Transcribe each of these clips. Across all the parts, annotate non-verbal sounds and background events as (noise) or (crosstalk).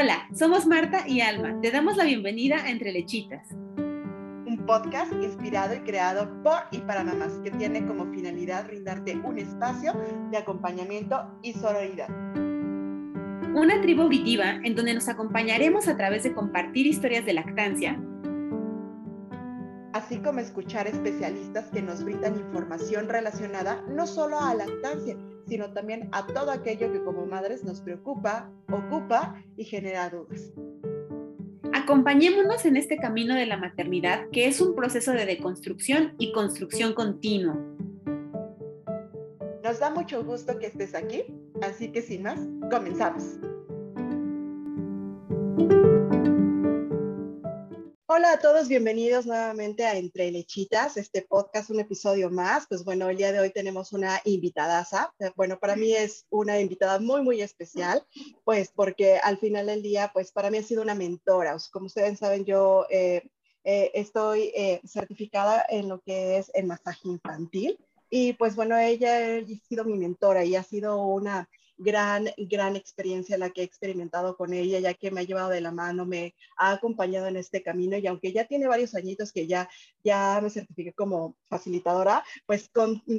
Hola, somos Marta y Alma. Te damos la bienvenida a Entre Lechitas. Un podcast inspirado y creado por y para mamás que tiene como finalidad brindarte un espacio de acompañamiento y sororidad. Una tribu auditiva en donde nos acompañaremos a través de compartir historias de lactancia, así como escuchar especialistas que nos brindan información relacionada no solo a lactancia, sino también a todo aquello que como madres nos preocupa, ocupa y genera dudas. Acompañémonos en este camino de la maternidad, que es un proceso de deconstrucción y construcción continua. Nos da mucho gusto que estés aquí, así que sin más, comenzamos. Hola a todos, bienvenidos nuevamente a Entre Lechitas, este podcast, un episodio más. Pues bueno, el día de hoy tenemos una invitadaza. Bueno, para mí es una invitada muy, muy especial, pues porque al final del día, pues para mí ha sido una mentora. Como ustedes saben, yo eh, eh, estoy eh, certificada en lo que es el masaje infantil. Y pues bueno, ella ha sido mi mentora y ha sido una gran, gran experiencia la que he experimentado con ella, ya que me ha llevado de la mano, me ha acompañado en este camino y aunque ya tiene varios añitos que ya, ya me certifiqué como facilitadora, pues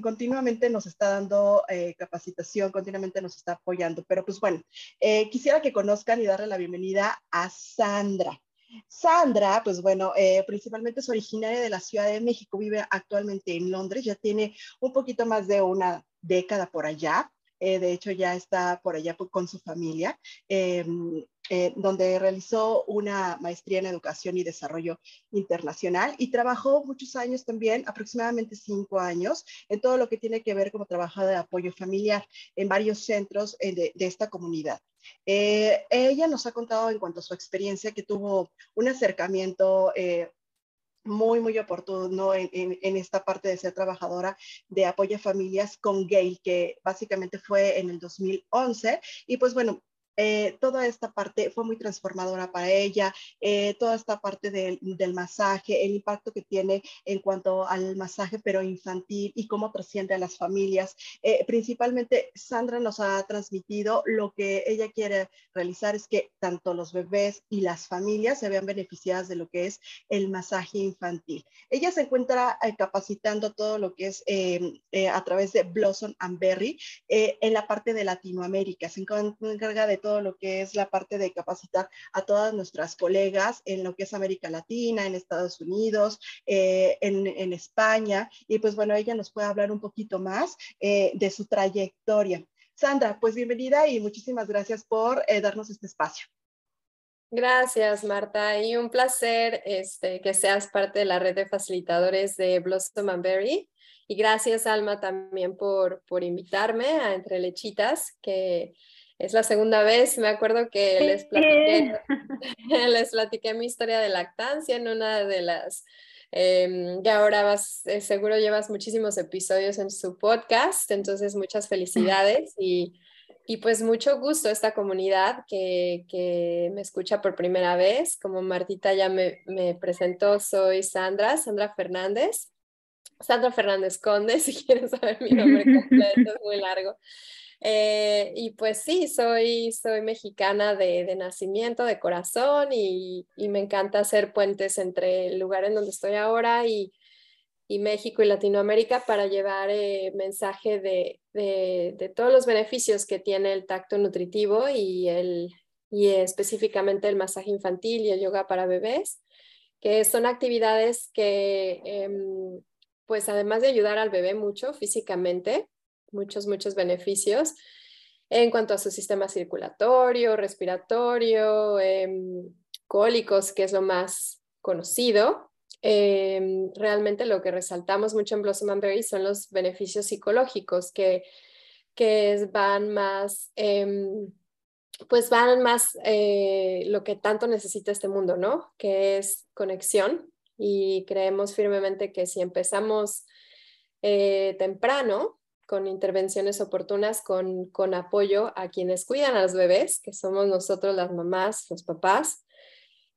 continuamente nos está dando eh, capacitación, continuamente nos está apoyando. Pero pues bueno, eh, quisiera que conozcan y darle la bienvenida a Sandra. Sandra, pues bueno, eh, principalmente es originaria de la Ciudad de México, vive actualmente en Londres, ya tiene un poquito más de una década por allá. Eh, de hecho ya está por allá con su familia, em, eh, donde realizó una maestría en educación y desarrollo internacional y trabajó muchos años también, aproximadamente cinco años, en todo lo que tiene que ver como trabajo de apoyo familiar en varios centros eh, de, de esta comunidad. ella nos ha contado en cuanto a su experiencia que tuvo un acercamiento muy, muy oportuno en, en, esta parte de ser trabajadora de apoyo a familias con Gail, que básicamente fue en el 2011. Y pues bueno, eh, toda esta parte fue muy transformadora para ella, eh, toda esta parte del, masaje, el impacto que tiene en cuanto al masaje, pero infantil y cómo trasciende a las familias. Eh, principalmente, Sandra nos ha transmitido lo que ella quiere realizar es que tanto los bebés y las familias se vean beneficiadas de lo que es el masaje infantil. Ella se encuentra capacitando todo lo que es a través de Blossom and Berry en la parte de Latinoamérica. Se encarga de todo lo que es la parte de capacitar a todas nuestras colegas en lo que es América Latina, en Estados Unidos, eh, en, España. Y pues bueno, ella nos puede hablar un poquito más eh, de su trayectoria. Sandra, pues bienvenida y muchísimas gracias por eh, darnos este espacio. Gracias, Marta, y un placer este, que seas parte de la red de facilitadores de Blossom and Berry. Y gracias, Alma, también por, por invitarme a Entre Lechitas, que es la segunda vez, me acuerdo que les platiqué, (laughs) (laughs) les platiqué mi historia de lactancia en una de las, eh, ya ahora vas, eh, seguro llevas muchísimos episodios en su podcast, entonces muchas felicidades y, y pues mucho gusto esta comunidad que, que, me escucha por primera vez. Como Martita ya me, me presentó, soy Sandra, Sandra Fernández. Sandra Fernández Conde, (laughs) si quieres saber mi nombre completo, es muy largo. Eh, y pues sí, soy, soy mexicana de, de nacimiento, de corazón, y, y, me encanta hacer puentes entre el lugar en donde estoy ahora y, y México y Latinoamérica para llevar eh, mensaje de, de, de, todos los beneficios que tiene el tacto nutritivo y, el, y específicamente el masaje infantil y el yoga para bebés, que son actividades que, em, pues además de ayudar al bebé mucho físicamente, muchos, muchos beneficios en cuanto a su sistema circulatorio, respiratorio, em, cólicos, que es lo más conocido. Em, realmente lo que resaltamos mucho en Blossom and Berry son los beneficios psicológicos que, que van más, em, pues van más eh, lo que tanto necesita este mundo, ¿no? Que es conexión y creemos firmemente que si empezamos eh, temprano, con intervenciones oportunas, con, con apoyo a quienes cuidan a los bebés, que somos nosotros las mamás, los papás.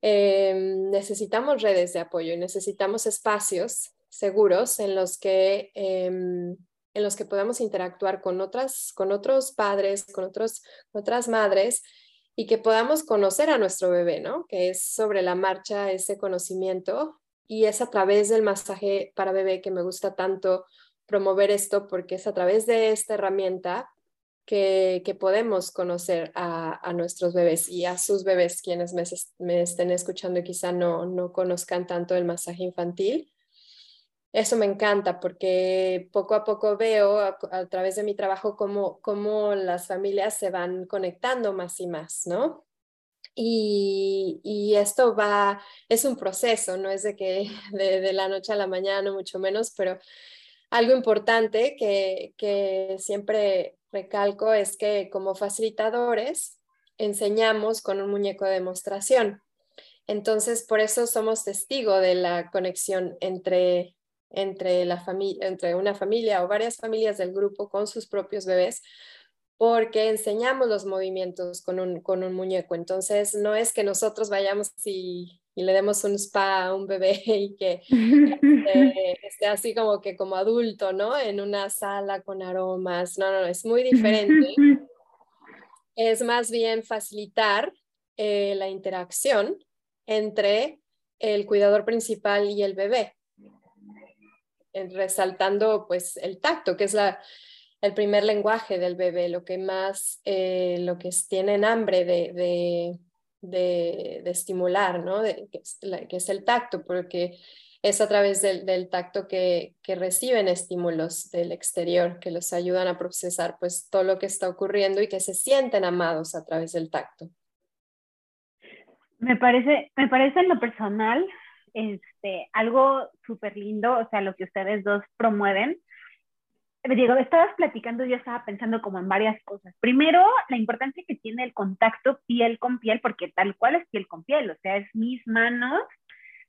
Em, necesitamos redes de apoyo y necesitamos espacios seguros en los que, em, en los que podamos interactuar con, otras, con otros padres, con otros, otras madres y que podamos conocer a nuestro bebé, ¿no? Que es sobre la marcha ese conocimiento y es a través del masaje para bebé que me gusta tanto promover esto porque es a través de esta herramienta que, podemos conocer a, nuestros bebés y a sus bebés, quienes me, estén escuchando y quizá no, no conozcan tanto el masaje infantil. Eso me encanta porque poco a poco veo a, través de mi trabajo cómo, cómo, las familias se van conectando más y más, ¿no? Y, y, esto va, es un proceso, no es de que (laughs) de, de, la noche a la mañana, mucho menos, pero algo importante que, que siempre recalco es que como facilitadores enseñamos con un muñeco de demostración. Entonces, por eso somos testigo de la conexión entre, entre, la entre una familia o varias familias del grupo con sus propios bebés, porque enseñamos los movimientos con un, con un muñeco. Entonces, no es que nosotros vayamos y y le demos un spa a un bebé (laughs) y que (laughs) este, esté, así como que como adulto, ¿no? En una sala con aromas. No, no, es muy diferente. (laughs) es más bien facilitar eh, la interacción entre el cuidador principal y el bebé, resaltando pues el tacto, que es la, el primer lenguaje del bebé, lo que más, eh, lo que tienen hambre de de, estimular, ¿no? que, es, el tacto, porque es a través del, tacto que, reciben estímulos del exterior, que los ayudan a procesar pues todo lo que está ocurriendo y que se sienten amados a través del tacto. Me parece, me parece en lo personal este, algo súper lindo, o sea, lo que ustedes dos promueven, Diego, estabas platicando, yo estaba pensando como en varias cosas. Primero, la importancia que tiene el contacto piel con piel, porque tal cual es piel con piel, o sea, es mis manos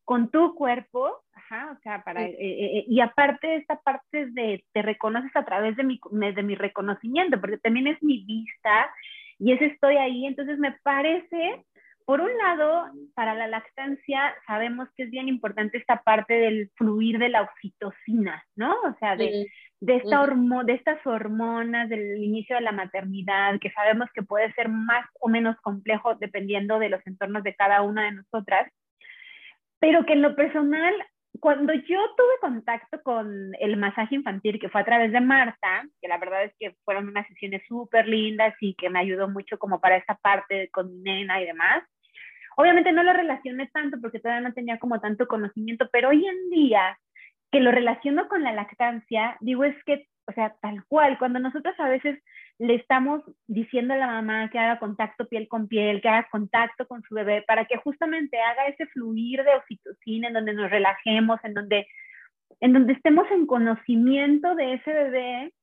con tu cuerpo, ajá, o sea, para, eh, eh, eh, y aparte esta parte de te reconoces a través de mi, de mi reconocimiento, porque también es mi vista y es estoy ahí, entonces me parece por un lado, para la lactancia sabemos que es bien importante esta parte del fluir de la oxitocina, ¿no? O sea, de, de, esta de estas hormonas del inicio de la maternidad, que sabemos que puede ser más o menos complejo dependiendo de los entornos de cada una de nosotras, pero que en lo personal, cuando yo tuve contacto con el masaje infantil, que fue a través de Marta, que la verdad es que fueron unas sesiones súper lindas y que me ayudó mucho como para esta parte con mi nena y demás, Obviamente no lo relacioné tanto porque todavía no tenía como tanto conocimiento, pero hoy en día que lo relaciono con la lactancia, digo es que, o sea, tal cual, cuando nosotros a veces le estamos diciendo a la mamá que haga contacto piel con piel, que haga contacto con su bebé, para que justamente haga ese fluir de oxitocina, en donde nos relajemos, en donde, en donde estemos en conocimiento de ese bebé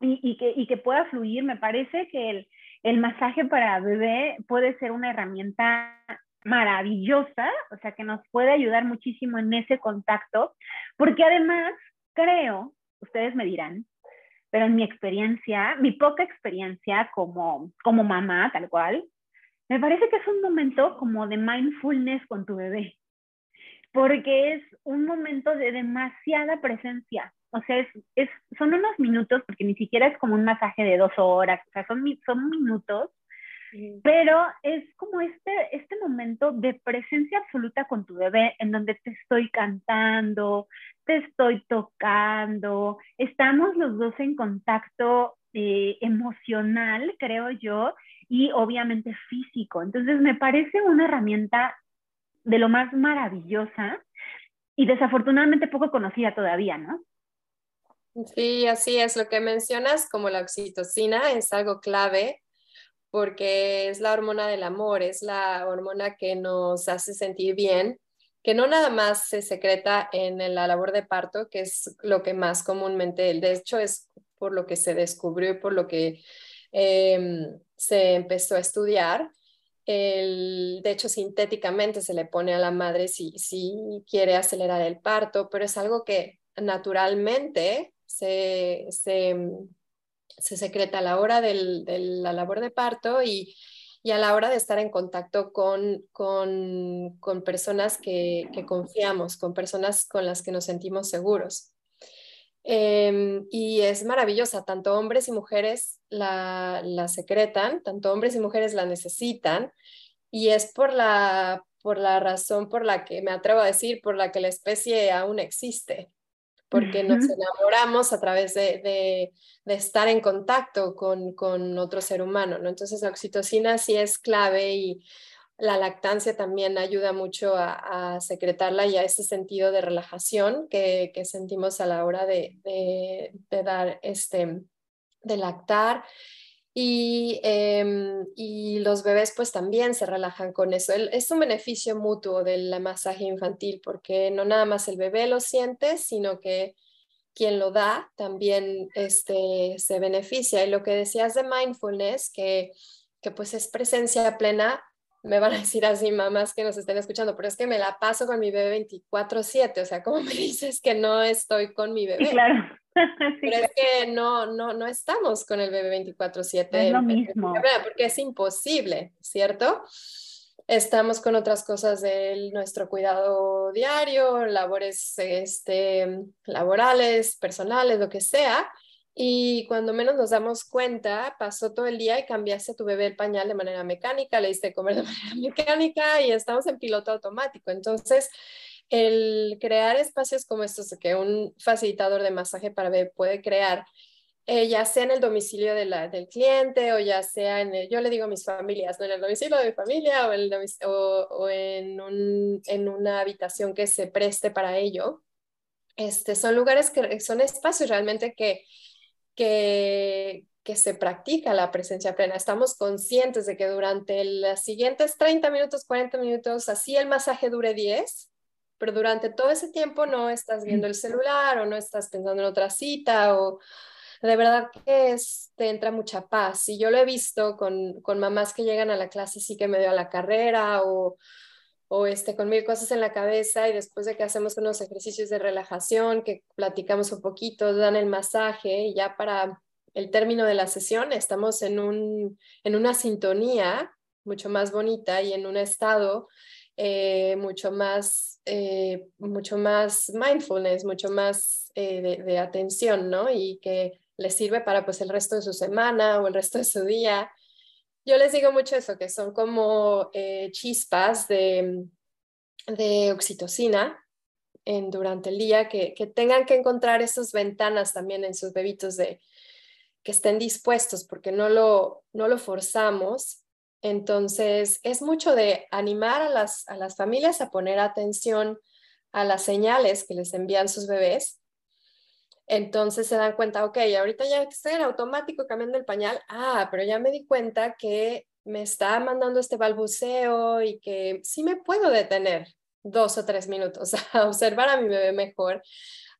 y, que, y que pueda fluir, me parece que el, el masaje para bebé puede ser una herramienta maravillosa, o sea, que nos puede ayudar muchísimo en ese contacto, porque además creo, ustedes me dirán, pero en mi experiencia, mi poca experiencia como, como mamá, tal cual, me parece que es un momento como de mindfulness con tu bebé, porque es un momento de demasiada presencia o sea, es, son unos minutos, porque ni siquiera es como un masaje de dos horas, o sea, son, son minutos, pero es como este, este momento de presencia absoluta con tu bebé, en donde te estoy cantando, te estoy tocando, estamos los dos en contacto eh, emocional, creo yo, y obviamente físico. Entonces, me parece una herramienta de lo más maravillosa y desafortunadamente poco conocida todavía, ¿no? Sí, así es. Lo que mencionas como la oxitocina es algo clave porque es la hormona del amor, es la hormona que nos hace sentir bien, que no nada más se secreta en la labor de parto, que es lo que más comúnmente, de hecho es por lo que se descubrió y por lo que em, se empezó a estudiar. El, de hecho, sintéticamente se le pone a la madre si, si quiere acelerar el parto, pero es algo que naturalmente se, se, secreta a la hora de la labor de parto y, a la hora de estar en contacto con, con, personas que, confiamos, con personas con las que nos sentimos seguros. Em, y es maravillosa, tanto hombres y mujeres la, la, secretan, tanto hombres y mujeres la necesitan, y es por la, por la razón por la que me atrevo a decir, por la que la especie aún existe, porque nos enamoramos a través de, de, de estar en contacto con, con, otro ser humano, ¿no? Entonces la oxitocina sí es clave y la lactancia también ayuda mucho a, secretarla y a ese sentido de relajación que, sentimos a la hora de, dar este, de lactar. Y, em, y, los bebés pues también se relajan con eso. es un beneficio mutuo del masaje infantil porque no nada más el bebé lo siente, sino que quien lo da también este, se beneficia. Y lo que decías de mindfulness, que, que pues es presencia plena, me van a decir así mamás que nos estén escuchando, pero es que me la paso con mi bebé 24/7, o sea, ¿cómo me (laughs) dices que no estoy con mi bebé? claro. (laughs) pero es que no, no, no estamos con el bebé 24/7. Es lo mismo. Porque es imposible, ¿cierto? Estamos con otras cosas de nuestro cuidado diario, labores este, laborales, personales, lo que sea, y cuando menos nos damos cuenta, pasó todo el día y cambiaste a tu bebé el pañal de manera mecánica, le diste comer de (laughs) manera mecánica y estamos en piloto automático. Entonces, el crear espacios como estos que un facilitador de masaje para bebé puede crear, eh, ya sea en el domicilio de del cliente o ya sea en el, yo le digo a mis familias, ¿no? en el domicilio de mi familia o en, un, en una habitación que se preste para ello. Este, son lugares que son espacios realmente que que, que se practica la presencia plena. Estamos conscientes de que durante los siguientes 30 minutos, 40 minutos, así el masaje dure 10, pero durante todo ese tiempo no estás viendo el celular o no estás pensando en otra cita o de verdad que es, te entra mucha paz. Y yo lo he visto con, con mamás que llegan a la clase sí que me dio a la carrera o, o este, con mil cosas en la cabeza y después de que hacemos unos ejercicios de relajación, que platicamos un poquito, dan el masaje y ya para el término de la sesión estamos en, un, en una sintonía mucho más bonita y en un estado eh, mucho, más, eh, mucho más mindfulness, mucho más eh, de, de, atención, ¿no? Y que les sirve para pues el resto de su semana o el resto de su día yo les digo mucho eso, que son como eh, chispas de, de oxitocina en, durante el día, que, que, tengan que encontrar esas ventanas también en sus bebitos de que estén dispuestos, porque no lo, no lo forzamos. Entonces, es mucho de animar a las, a las familias a poner atención a las señales que les envían sus bebés. Entonces se dan cuenta, ok, ahorita ya estoy en automático cambiando el pañal, ah, pero ya me di cuenta que me está mandando este balbuceo y que sí me puedo detener dos o tres minutos (laughs) a observar a mi bebé mejor,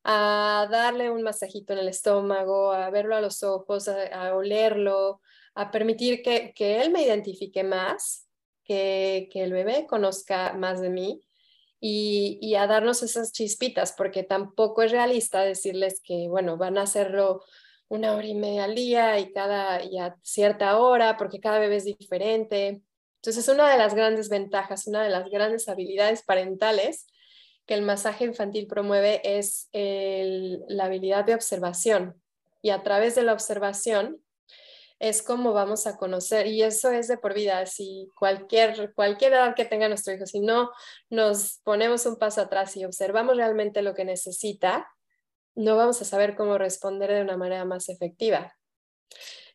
a darle un masajito en el estómago, a verlo a los ojos, a, olerlo, a permitir que, que, él me identifique más, que, que el bebé conozca más de mí y, a darnos esas chispitas, porque tampoco es realista decirles que, bueno, van a hacerlo una hora y media al día y, cada, y a cierta hora, porque cada bebé es diferente. Entonces, una de las grandes ventajas, una de las grandes habilidades parentales que el masaje infantil promueve es la habilidad de observación. Y a través de la observación es como vamos a conocer, y eso es de por vida, si cualquier, cualquier edad que tenga nuestro hijo, si no nos ponemos un paso atrás y observamos realmente lo que necesita, no vamos a saber cómo responder de una manera más efectiva.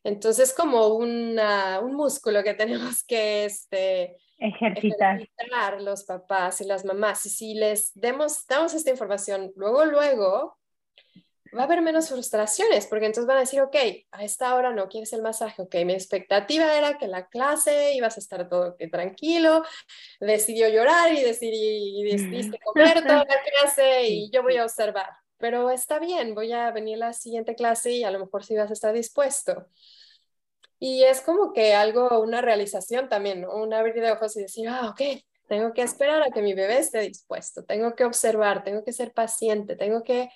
Entonces, como una, un músculo que (laughs) tenemos que este, ejercitar. ejercitar los papás y las mamás. Y si les demos, damos esta información, luego, luego, va a haber menos frustraciones, porque entonces van a decir, ok, a esta hora no quieres el masaje, ok, mi expectativa era que la clase ibas a estar todo tranquilo, decidió llorar y, decidí, decidiste comer toda la (laughs) clase y yo voy a observar, pero está bien, voy a venir a la siguiente clase y a lo mejor sí vas a estar dispuesto. Y es como que algo, una realización también, ¿no? un abrir de ojos y decir, ah, ok, tengo que esperar a que mi bebé esté dispuesto, tengo que observar, tengo que ser paciente, tengo que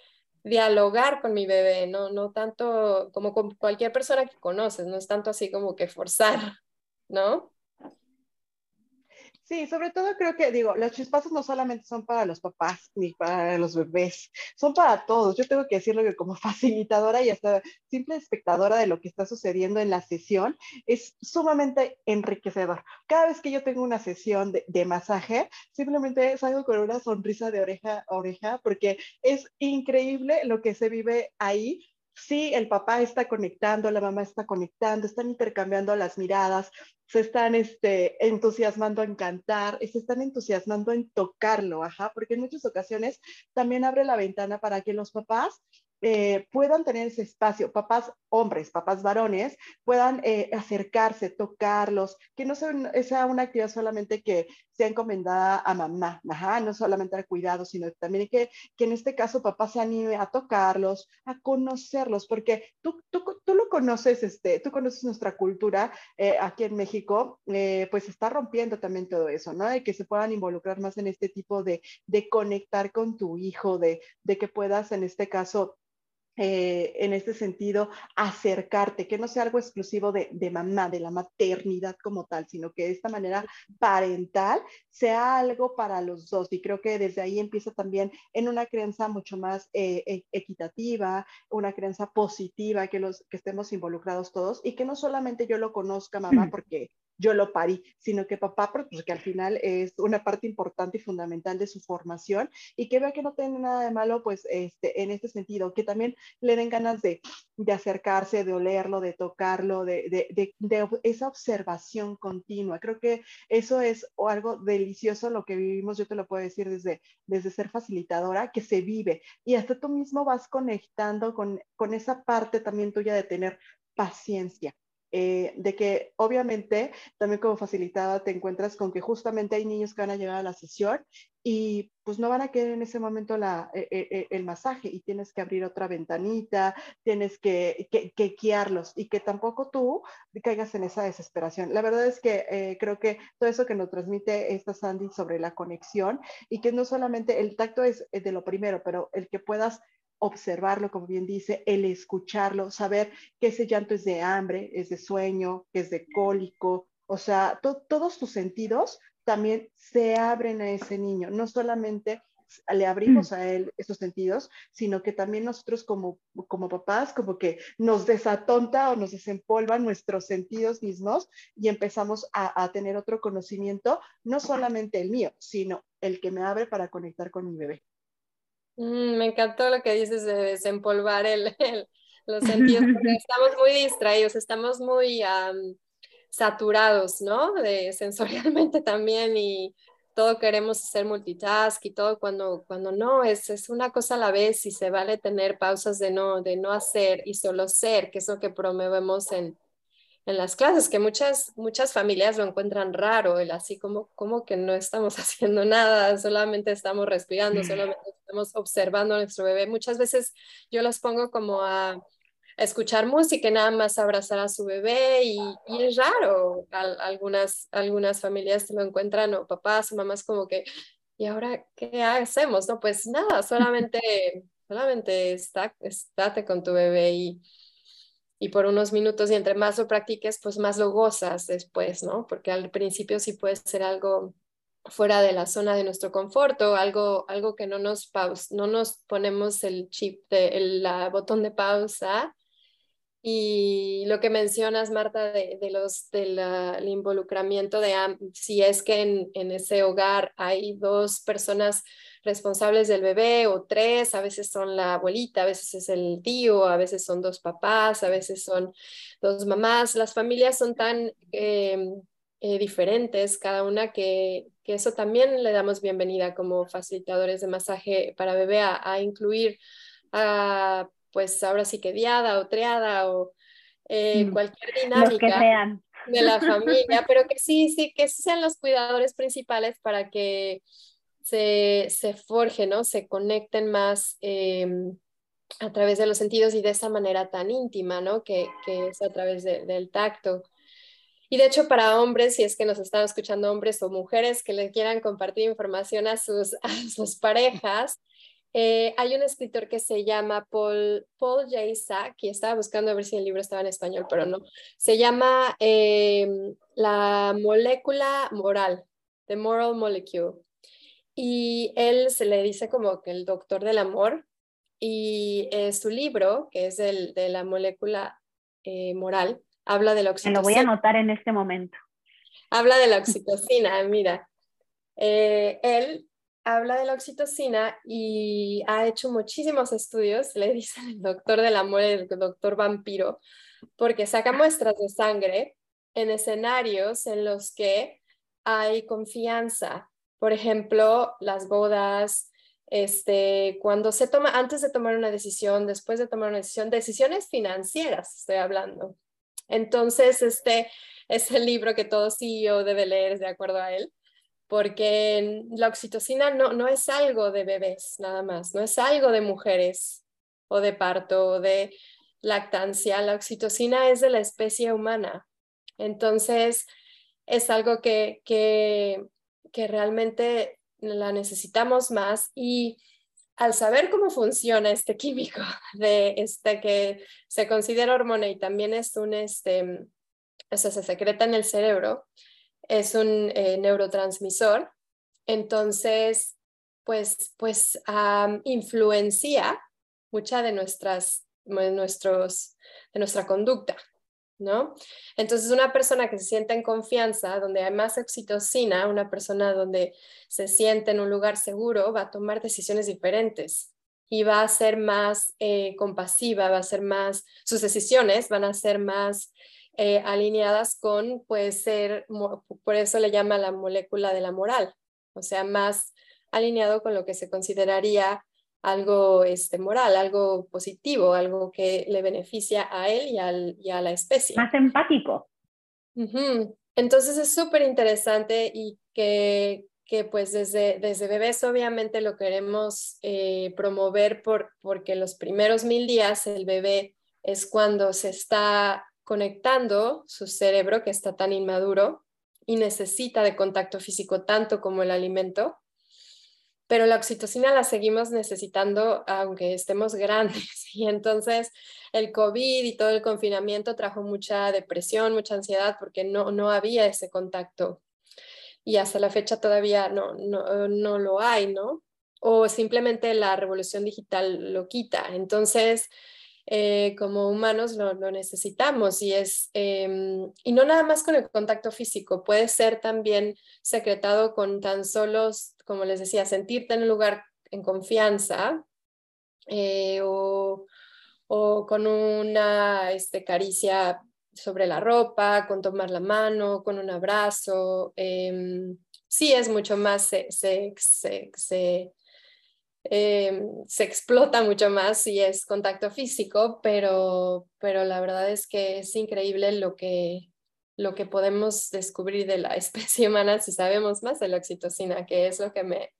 dialogar con mi bebé, no, no tanto como con cualquier persona que conoces, no es tanto así como que forzar, ¿no? Sí, sobre todo creo que, digo, los chispazos no solamente son para los papás ni para los bebés, son para todos. Yo tengo que decirlo que como (laughs) facilitadora y hasta simple espectadora de lo que está sucediendo en la sesión, es sumamente enriquecedor. Cada vez que yo tengo una sesión de, masaje, simplemente salgo con una sonrisa de oreja a oreja porque es increíble lo que se vive ahí sí, el papá está conectando, la mamá está conectando, están intercambiando las miradas, se están este, entusiasmando en cantar, se están entusiasmando en tocarlo, ajá, porque en muchas ocasiones también abre la ventana para que los papás eh, puedan tener ese espacio, papás hombres, papás varones, puedan eh, acercarse, tocarlos, que no sea, una actividad solamente que encomendada a mamá, no solamente al cuidado, sino también que, que en este caso papá se anime a tocarlos, a conocerlos, porque tú, tú, tú lo conoces, este, tú conoces nuestra cultura eh, aquí en México, pues está rompiendo también todo eso, ¿no? De que se puedan involucrar más en este tipo de, de conectar con tu hijo, de, de que puedas en este caso eh, en este sentido, acercarte, que no sea algo exclusivo de, mamá, de la maternidad como tal, sino que de esta manera parental sea algo para los dos. Y creo que desde ahí empieza también en una crianza mucho más eh, e, equitativa, una crianza positiva, que, los, que estemos involucrados todos y que no solamente yo lo conozca, mamá, porque yo lo parí, sino que papá, porque pues, al final es una parte importante y fundamental de su formación y que vea que no tiene nada de malo, pues este, en este sentido, que también le den ganas de, acercarse, de olerlo, de tocarlo, de, de, de, esa observación continua. Creo que eso es algo delicioso lo que vivimos, yo te lo puedo decir desde, desde ser facilitadora, que se vive y hasta tú mismo vas conectando con, con esa parte también tuya de tener paciencia eh, de que obviamente también como facilitada te encuentras con que justamente hay niños que van a llegar a la sesión y pues no van a querer en ese momento la, e, e, e, el masaje y tienes que abrir otra ventanita, tienes que, que, guiarlos y que tampoco tú caigas en esa desesperación. La verdad es que eh, creo que todo eso que nos transmite esta Sandy sobre la conexión y que no solamente el tacto es de lo primero, pero el que puedas observarlo, como bien dice, el escucharlo, saber que ese llanto es de hambre, es de sueño, es de cólico, o sea, todos tus sentidos también se abren a ese niño, no solamente le abrimos mm. a él esos sentidos, sino que también nosotros como, como papás, como que nos desatonta o nos desempolvan nuestros sentidos mismos y empezamos a, a tener otro conocimiento, no solamente el mío, sino el que me abre para conectar con mi bebé. Mm, me encantó lo que dices de desempolvar el, (laughs) los sentidos, (laughs) porque estamos muy distraídos, estamos muy saturados, ¿no? De, (laughs) sensorialmente también y todo queremos hacer multitask y todo cuando, cuando no, es, es una cosa a la vez y se vale tener pausas de no, de no hacer y solo ser, que es lo que promovemos en, en las clases, que muchas, muchas familias lo encuentran raro, el así como, como que no estamos (laughs) haciendo nada, solamente estamos respirando, solamente estamos observando a nuestro bebé. Muchas veces yo los pongo como a, escuchar música y nada más abrazar a su bebé y, es raro. algunas, algunas familias lo encuentran o papás o mamás como que, ¿y ahora qué hacemos? No, pues nada, solamente, solamente está, estate con tu bebé y y por unos minutos y entre más lo practiques, pues más lo gozas después, ¿no? Porque al principio sí puede ser algo fuera de la zona de nuestro confort o algo, algo que no nos, paus no nos ponemos el chip, de, el botón de pausa. Y lo que mencionas, Marta, de, de los, del involucramiento de si es que en, en ese hogar hay dos personas responsables del bebé o tres, a veces son la abuelita, a veces es el tío, a veces son dos papás, a veces son dos mamás. Las familias son tan em, eh, diferentes, cada una que, que, eso también le damos bienvenida como facilitadores de masaje para bebé a, incluir a, pues ahora sí que diada o triada o eh, mm. cualquier dinámica de la (laughs) familia, pero que sí, sí, que sean los cuidadores principales para que se, se forje, ¿no? Se conecten más em, a través de los sentidos y de esa manera tan íntima, ¿no? Que, que es a través del tacto. Y de hecho, para hombres, si es que nos están escuchando hombres o mujeres que le quieran compartir información a sus, (laughs) a sus parejas, eh, hay un escritor que se llama Paul, Paul J. Sack, y estaba buscando a ver si el libro estaba en español, pero no. Se llama em, La molécula moral The Moral Molecule. Y él se le dice como que el doctor del amor. Y eh, su libro, que es el de la molécula eh, moral, habla de la oxitocina. Me lo voy a anotar en este momento. Habla de la oxitocina, mira. Eh, él habla de la oxitocina y ha hecho muchísimos estudios, le (laughs) dicen el doctor del amor, el doctor vampiro, porque saca muestras de sangre en escenarios en los que hay confianza. Por ejemplo, las bodas, este, cuando se toma, antes de tomar una decisión, después de tomar una decisión, decisiones financieras, estoy hablando. Entonces, este es el libro que todo CEO debe leer de acuerdo a él porque la oxitocina no, no es algo de bebés nada más, no es algo de mujeres o de parto o de lactancia, la oxitocina es de la especie humana. Entonces, es algo que, que, que realmente la necesitamos más y al saber cómo funciona este químico de este que se considera hormona y también es un este o se secreta en el cerebro, es un eh, neurotransmisor, entonces, pues, pues influencia mucha de, nuestras, nuestros, de nuestra conducta, ¿no? Entonces, una persona que se siente en confianza, donde hay más oxitocina, una persona donde se siente en un lugar seguro, va a tomar decisiones diferentes y va a ser más eh, compasiva, va a ser más, sus decisiones van a ser más eh, alineadas con, puede ser, por eso le llama la molécula de la moral, o sea, más alineado con lo que se consideraría algo este, moral, algo positivo, algo que le beneficia a él y, al, y a la especie. Más empático. Entonces es súper interesante y que, que pues desde, desde bebés obviamente lo queremos eh, promover por, porque los primeros mil días el bebé es cuando se está conectando su cerebro que está tan inmaduro y necesita de contacto físico tanto como el alimento, pero la oxitocina la seguimos necesitando aunque estemos (laughs) grandes y entonces el COVID y todo el confinamiento trajo mucha depresión, mucha ansiedad porque no, no había ese contacto y hasta la fecha todavía no, no, no lo hay, ¿no? O simplemente la revolución digital lo quita. Entonces, eh, como humanos lo, necesitamos y es, em, y no nada más con el contacto físico, puede ser también secretado con tan solos, como les decía, sentirte en un lugar en confianza eh, o, o, con una este, caricia sobre la ropa, con tomar la mano, con un abrazo. Em, sí es mucho más, se, se eh, se explota mucho más si es contacto físico, pero, pero la verdad es que es increíble lo que, lo que podemos descubrir de la (laughs) especie humana si sabemos más de la oxitocina, que es lo que me,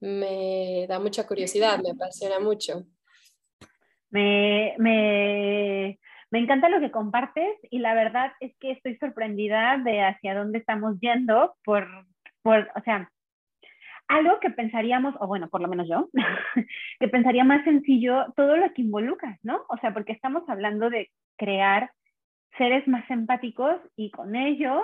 me da mucha curiosidad, me apasiona mucho. Me, me, me encanta lo que compartes y la verdad es que estoy sorprendida de hacia dónde estamos yendo por, por o sea, algo que pensaríamos, o bueno, por lo menos yo, (laughs) que pensaría más sencillo todo lo que involucra, ¿no? O sea, porque estamos hablando de crear seres más empáticos y con ello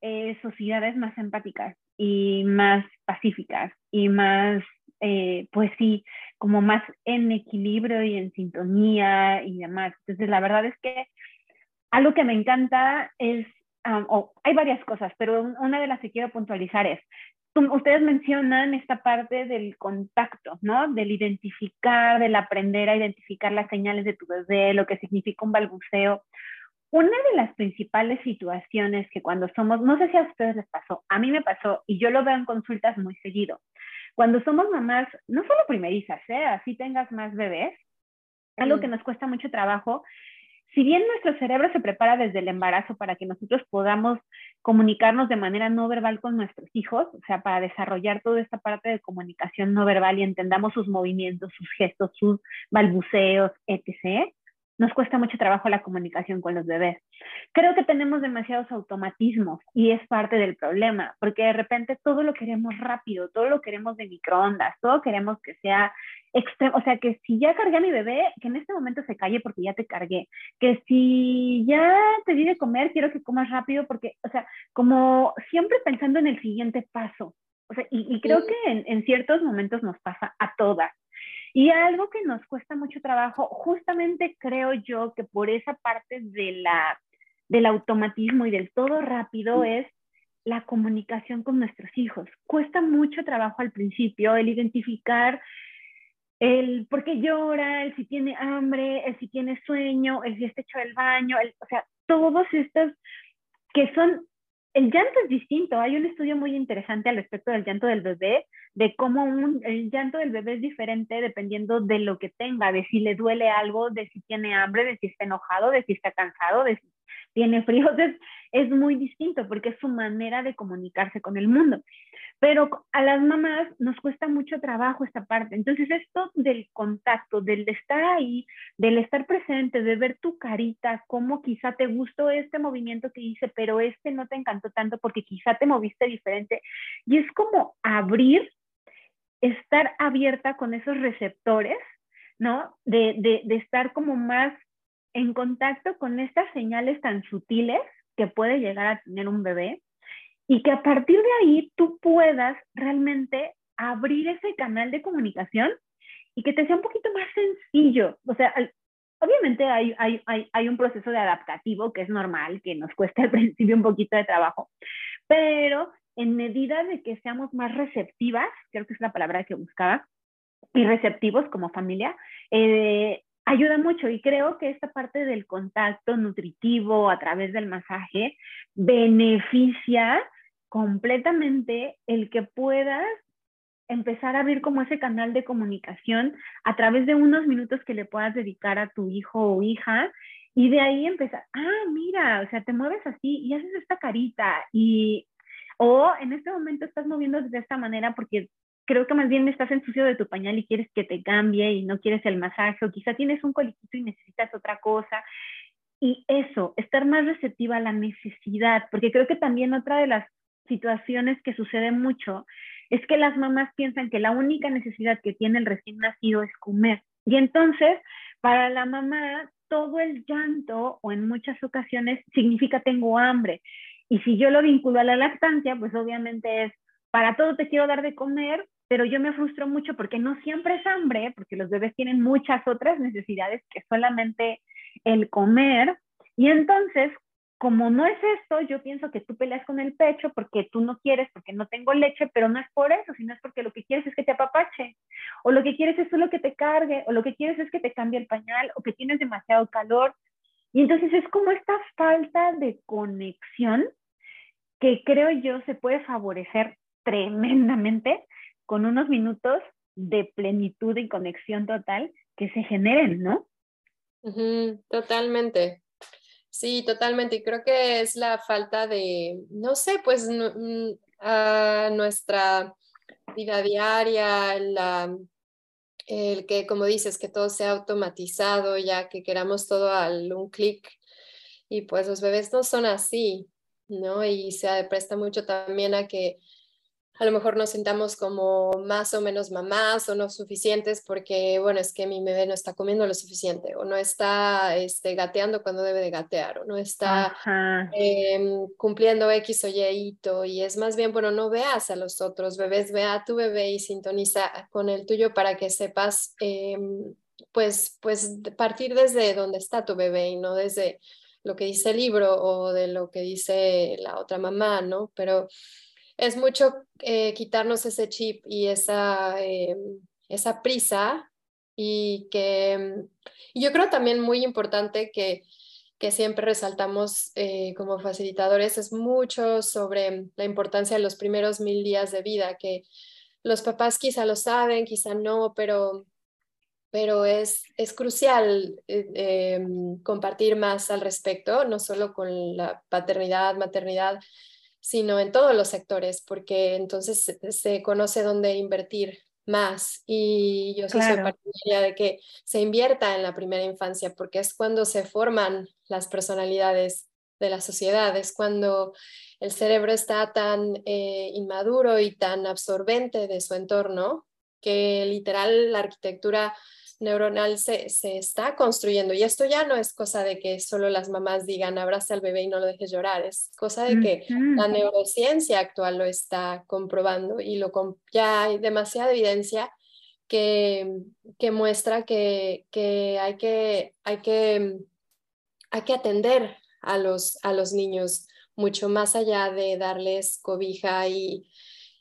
eh, sociedades más empáticas y más pacíficas y más, eh, pues sí, como más en equilibrio y en sintonía y demás. Entonces, la verdad es que algo que me encanta es, o hay varias cosas, pero una de las que quiero puntualizar es, ustedes mencionan esta parte del contacto, ¿no? Del identificar, del aprender a identificar las señales de tu bebé, lo que significa un balbuceo. Una de las principales situaciones que cuando somos, no sé si a ustedes les pasó, a mí me pasó y yo lo veo en consultas muy seguido. Cuando somos mamás, no solo primerizas, ¿eh? así tengas más bebés, algo que nos cuesta mucho trabajo si bien nuestro cerebro se prepara desde el embarazo para que nosotros podamos comunicarnos de manera no verbal con nuestros hijos, o sea, para desarrollar toda esta parte de comunicación no verbal y entendamos sus movimientos, sus gestos, sus balbuceos, etc., nos cuesta mucho trabajo la comunicación con los bebés. Creo que tenemos demasiados automatismos y es parte del problema, porque de repente todo lo queremos rápido, todo lo queremos de microondas, todo queremos que sea extremo, o sea, que si ya cargué a mi bebé, que en este momento se calle porque ya te cargué, que si ya te di de comer, quiero que comas rápido porque, o sea, como siempre pensando en el siguiente paso. O sea, y, creo que en, en ciertos momentos nos pasa a todas. Y algo que nos cuesta mucho trabajo, justamente creo yo que por esa parte de la, del automatismo y del todo rápido es la comunicación con nuestros hijos. Cuesta mucho trabajo al principio el identificar el por qué llora, el si tiene hambre, el si tiene sueño, el si está hecho el baño, o sea, todos estos que son el llanto es distinto. Hay un estudio muy interesante al respecto del llanto del bebé, de cómo un, el llanto del bebé es diferente dependiendo de lo que tenga, de si le duele algo, de si tiene hambre, de si está enojado, de si está cansado, de si tiene frío. (laughs) es muy distinto porque es su manera de comunicarse con el mundo. Pero a las mamás nos cuesta mucho trabajo esta parte. Entonces, esto del contacto, del estar ahí, del estar presente, de ver tu carita, cómo quizá te gustó este movimiento que hice, pero este no te encantó tanto porque quizá te moviste diferente. Y es como abrir, estar abierta con esos receptores, ¿no? De, de, de estar como más en contacto con estas señales tan sutiles que puede llegar a tener un bebé y que a partir de ahí tú puedas realmente abrir ese canal de comunicación y que te sea un poquito más sencillo. O sea, obviamente hay, hay, hay, hay, un proceso de adaptativo que es normal, que nos cuesta al (laughs) principio un poquito de trabajo, pero en medida de que seamos más receptivas, creo que es la palabra que buscaba, y receptivos como familia, eh, ayuda mucho y creo que esta parte del contacto nutritivo a través del masaje beneficia completamente el que puedas empezar a abrir como ese canal de comunicación a través de unos minutos que le puedas dedicar a tu hijo o hija y de ahí empezar, ah, mira, o sea, te mueves así y haces esta carita y o en este momento estás moviendo de esta manera porque creo que más bien estás en sucio de tu pañal y quieres que te cambie y no quieres el masaje o quizá tienes un coliquito y necesitas otra cosa. Y eso, estar más receptiva a la necesidad, porque creo que también otra de las situaciones que sucede mucho es que las mamás piensan que la única necesidad que tiene el recién nacido es comer. Y entonces, para la mamá, todo el llanto o en muchas ocasiones significa tengo hambre. Y si yo lo vinculo a la lactancia, pues obviamente es, para todo te quiero dar de comer, pero yo me frustro mucho porque no siempre es hambre, porque los bebés tienen muchas otras necesidades que solamente el comer. Y entonces, como no es esto, yo pienso que tú peleas con el pecho porque tú no quieres, porque no tengo leche, pero no es por eso, sino es porque lo que quieres es que te apapache, o lo que quieres es solo que te cargue, o lo que quieres es que te cambie el pañal, o que tienes demasiado calor. Y entonces es como esta falta de conexión que creo yo se puede favorecer tremendamente con unos minutos de plenitud y conexión total que se generen, ¿no? totalmente. Sí, totalmente. Y creo que es la falta de, no sé, pues a nuestra vida diaria, el que, como dices, que todo sea automatizado, ya que queramos todo al un clic. Y pues los bebés no son así, ¿no? Y se presta mucho también a que a lo mejor nos sintamos como más o menos mamás o no suficientes porque, bueno, es que mi bebé no está comiendo lo suficiente o no está este, gateando cuando debe de gatear o no está em, cumpliendo X o Y y es más bien, bueno, no veas a los otros bebés, vea a tu bebé y sintoniza con el tuyo para que sepas, em, pues, pues partir desde donde está tu bebé y no desde lo que dice el libro o de lo que dice la otra mamá, ¿no? Pero es mucho eh, quitarnos ese chip y esa, eh, esa prisa y que yo creo también muy importante que, que siempre resaltamos eh, como facilitadores es mucho sobre la importancia de los primeros mil días de vida, que los papás quizá lo saben, quizá no, pero, pero es, es crucial compartir más al respecto, no solo con la paternidad, maternidad, sino en todos los sectores, porque entonces se, conoce dónde invertir más. Y yo sí soy partidaria de que se invierta en la primera infancia, porque es cuando se forman las personalidades de la sociedad, es cuando el cerebro está tan eh, inmaduro y tan absorbente de su entorno que literal la arquitectura neuronal se, está construyendo. Y esto ya no es cosa de que solo las mamás digan abraza al bebé y no lo dejes llorar, es cosa de que la neurociencia actual lo está comprobando y lo, ya hay demasiada evidencia que, que muestra que, que, hay que, hay que hay que atender a los, a los niños mucho más allá de darles cobija y,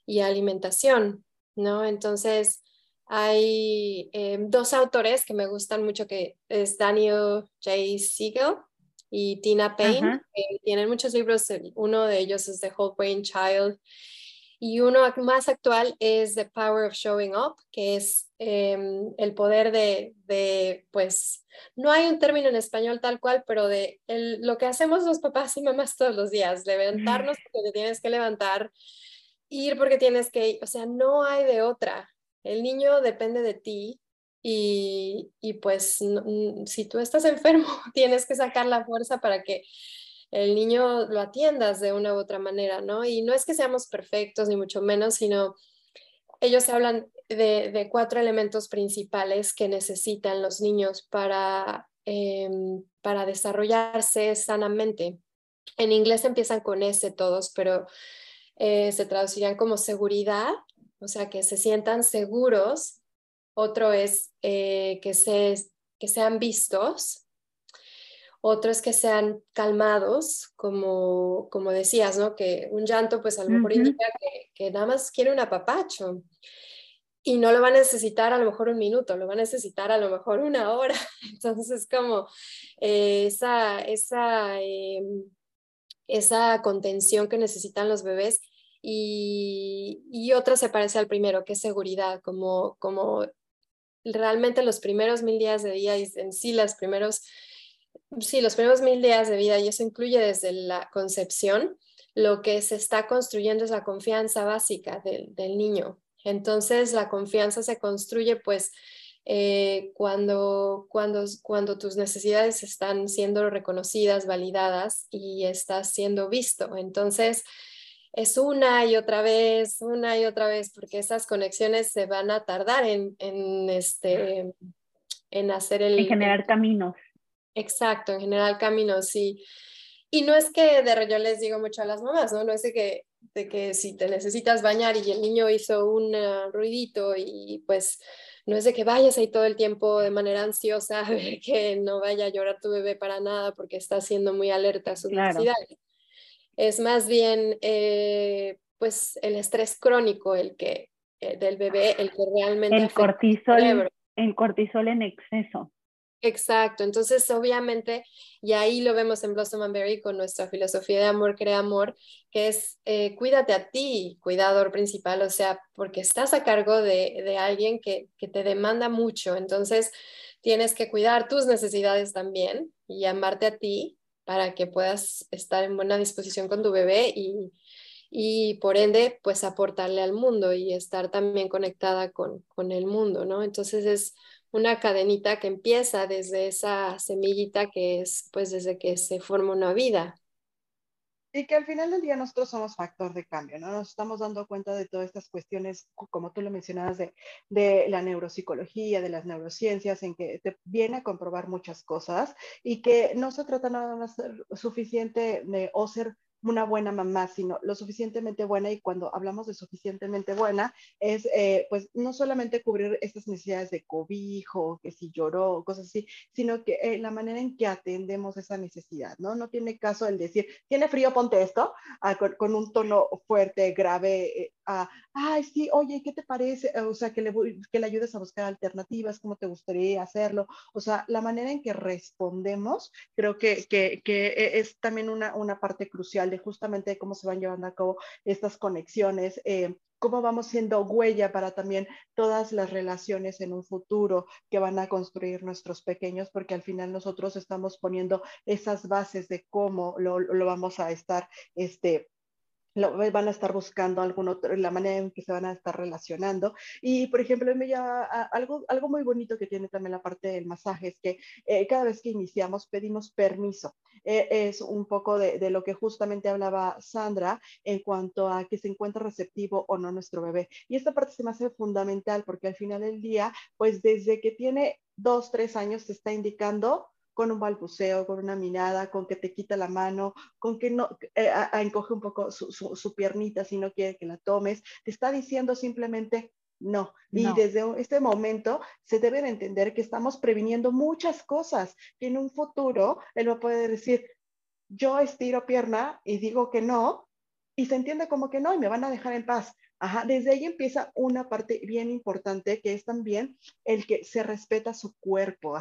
y alimentación, ¿no? Entonces, hay eh, dos autores que me gustan mucho, que es Daniel J. Siegel y Tina Payne, que tienen muchos libros, uno de ellos es The Whole Brain Child, y uno más actual es The Power of Showing Up, que es em, el poder de, de, pues, no hay un término en español tal cual, pero de lo que hacemos los papás y mamás todos los días, levantarnos porque te tienes que levantar, ir porque tienes que ir, o sea, no hay de otra. El niño depende de ti y, y pues si tú estás (laughs) enfermo, tienes que sacar la fuerza para que el niño lo atiendas de una u otra manera, ¿no? Y no es que seamos perfectos, ni mucho menos, sino ellos hablan de, cuatro elementos principales que necesitan los niños para, em, para desarrollarse sanamente. En inglés empiezan con ese todos, pero eh, se traducirían como seguridad, o sea, que se sientan seguros. Otro es eh, que, se, que sean vistos, otro es que sean calmados, como, como decías, ¿no? Que un llanto pues a lo mejor indica que, nada más quiere un apapacho y no lo va a necesitar a lo mejor un minuto, lo va a necesitar a lo mejor una hora. (laughs) Entonces como eh, esa, esa, em, esa contención que necesitan los bebés y, y otra se parece al primero, que es seguridad, como, como realmente los primeros mil días de día y en sí los primeros Sí, los primeros mil días de vida y eso incluye desde la concepción. Lo que se está construyendo es la confianza básica del, niño. Entonces, la confianza se construye pues eh, cuando, cuando, cuando tus necesidades están siendo reconocidas, validadas y estás siendo visto. Entonces, es una y otra vez, una y otra vez, porque esas conexiones se van a tardar en, en este, en hacer el... En generar caminos. Exacto, en general camino, sí. Y no es que de yo les digo mucho a las mamás, ¿no? No es de que, de que si te necesitas bañar y el niño hizo un ruidito y pues no es de que vayas ahí todo el tiempo de manera ansiosa (laughs) a ver que no vaya a llorar tu bebé para nada porque está siendo muy alerta a sus necesidades. Es más bien eh, pues el estrés crónico el que eh, del bebé el que realmente el cortisol el cortisol en exceso. Exacto, entonces obviamente, y ahí lo vemos en Blossom and Berry con nuestra filosofía de amor, crea amor, que es eh, cuídate a ti, cuidador principal, o sea, porque estás a cargo de, de alguien que, que, te demanda mucho, entonces tienes que cuidar tus necesidades también y amarte a ti para que puedas estar en buena disposición con tu bebé y, y por ende, pues aportarle al mundo y estar también conectada con, con el mundo, ¿no? Entonces es una cadenita que empieza desde esa semillita que es pues desde que se forma una vida. Y que al final del día nosotros somos factor de cambio, ¿no? Nos estamos dando cuenta de todas estas cuestiones, como tú lo mencionabas, de, de la neuropsicología, de las neurociencias, en que te viene a comprobar muchas cosas y que no se trata nada más suficiente de o ser una buena mamá, sino lo suficientemente buena y cuando hablamos de suficientemente buena es eh, pues no solamente cubrir estas necesidades de cobijo, que si lloró, cosas así, sino que eh, la manera en que atendemos esa necesidad, ¿no? No tiene caso el decir, tiene frío, ponte esto, ah, con, un tono fuerte, grave, eh, a, ay, sí, oye, ¿qué te parece? O sea, que le, que le ayudes a buscar alternativas, cómo te gustaría hacerlo. O sea, la manera en que respondemos creo que, que, que es también una, una parte crucial de justamente cómo se van llevando a cabo estas conexiones. Eh, cómo vamos siendo huella para también todas las relaciones en un futuro que van a construir nuestros pequeños, porque al final nosotros estamos poniendo esas bases de cómo lo, lo vamos a estar este, van a estar buscando algún otro, la manera en que se van a estar relacionando. Y, por ejemplo, llama, algo, algo muy bonito que tiene también la parte del masaje es que eh, cada vez que iniciamos pedimos permiso. Eh, es un poco de, de, lo que justamente hablaba Sandra en cuanto a que se encuentra receptivo o no nuestro bebé. Y esta parte se me hace fundamental porque al final del día, pues desde que tiene dos, tres años, te está indicando con un balbuceo, con una mirada, con que te quita la mano, con que no eh, encoge un poco su, piernita si no quiere que la tomes, te está diciendo simplemente no. Y desde este momento se debe entender que estamos previniendo muchas cosas, que en un futuro él va a poder decir, yo estiro pierna y digo que no, y se entiende como que no, y me van a dejar en paz. Desde ahí empieza una parte bien importante que es también el que se respeta su cuerpo,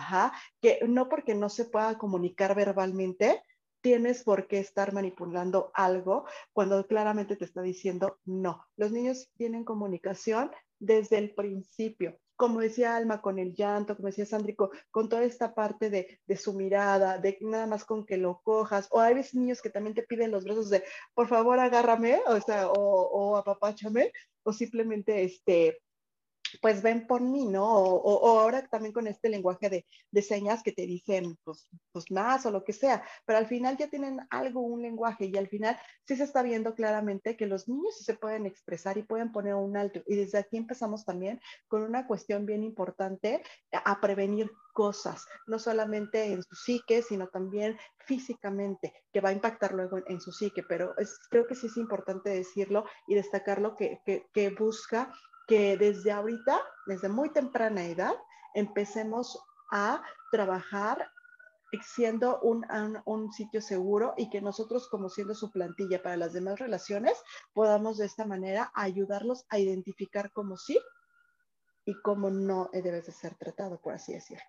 que no porque no se pueda comunicar verbalmente, tienes por qué estar manipulando algo cuando claramente te está diciendo no. Los niños tienen comunicación desde el principio como decía Alma, con el llanto, como decía Sandrico, con toda esta parte de, de, su mirada, de nada más con que lo cojas, o hay veces niños que también te piden los brazos de, por favor, agárrame, o sea, o, o apapáchame, o simplemente, este, pues ven por mí, ¿no? O, ahora también con este lenguaje de, de, señas que te dicen, pues, pues más o lo que sea, pero al final ya tienen algo, un lenguaje, y al final sí se está viendo claramente que los niños sí se pueden expresar y pueden poner un alto. Y desde aquí empezamos también con una cuestión bien importante a prevenir cosas, no solamente en su psique, sino también físicamente, que va a impactar luego en, su psique, pero creo que sí es importante decirlo y destacarlo que, que, que busca que desde ahorita, desde muy temprana edad, empecemos a trabajar siendo un, un, sitio seguro y que nosotros como siendo su plantilla para las demás relaciones podamos de esta manera ayudarlos a identificar cómo sí y cómo no debes de ser tratado, por así decirlo.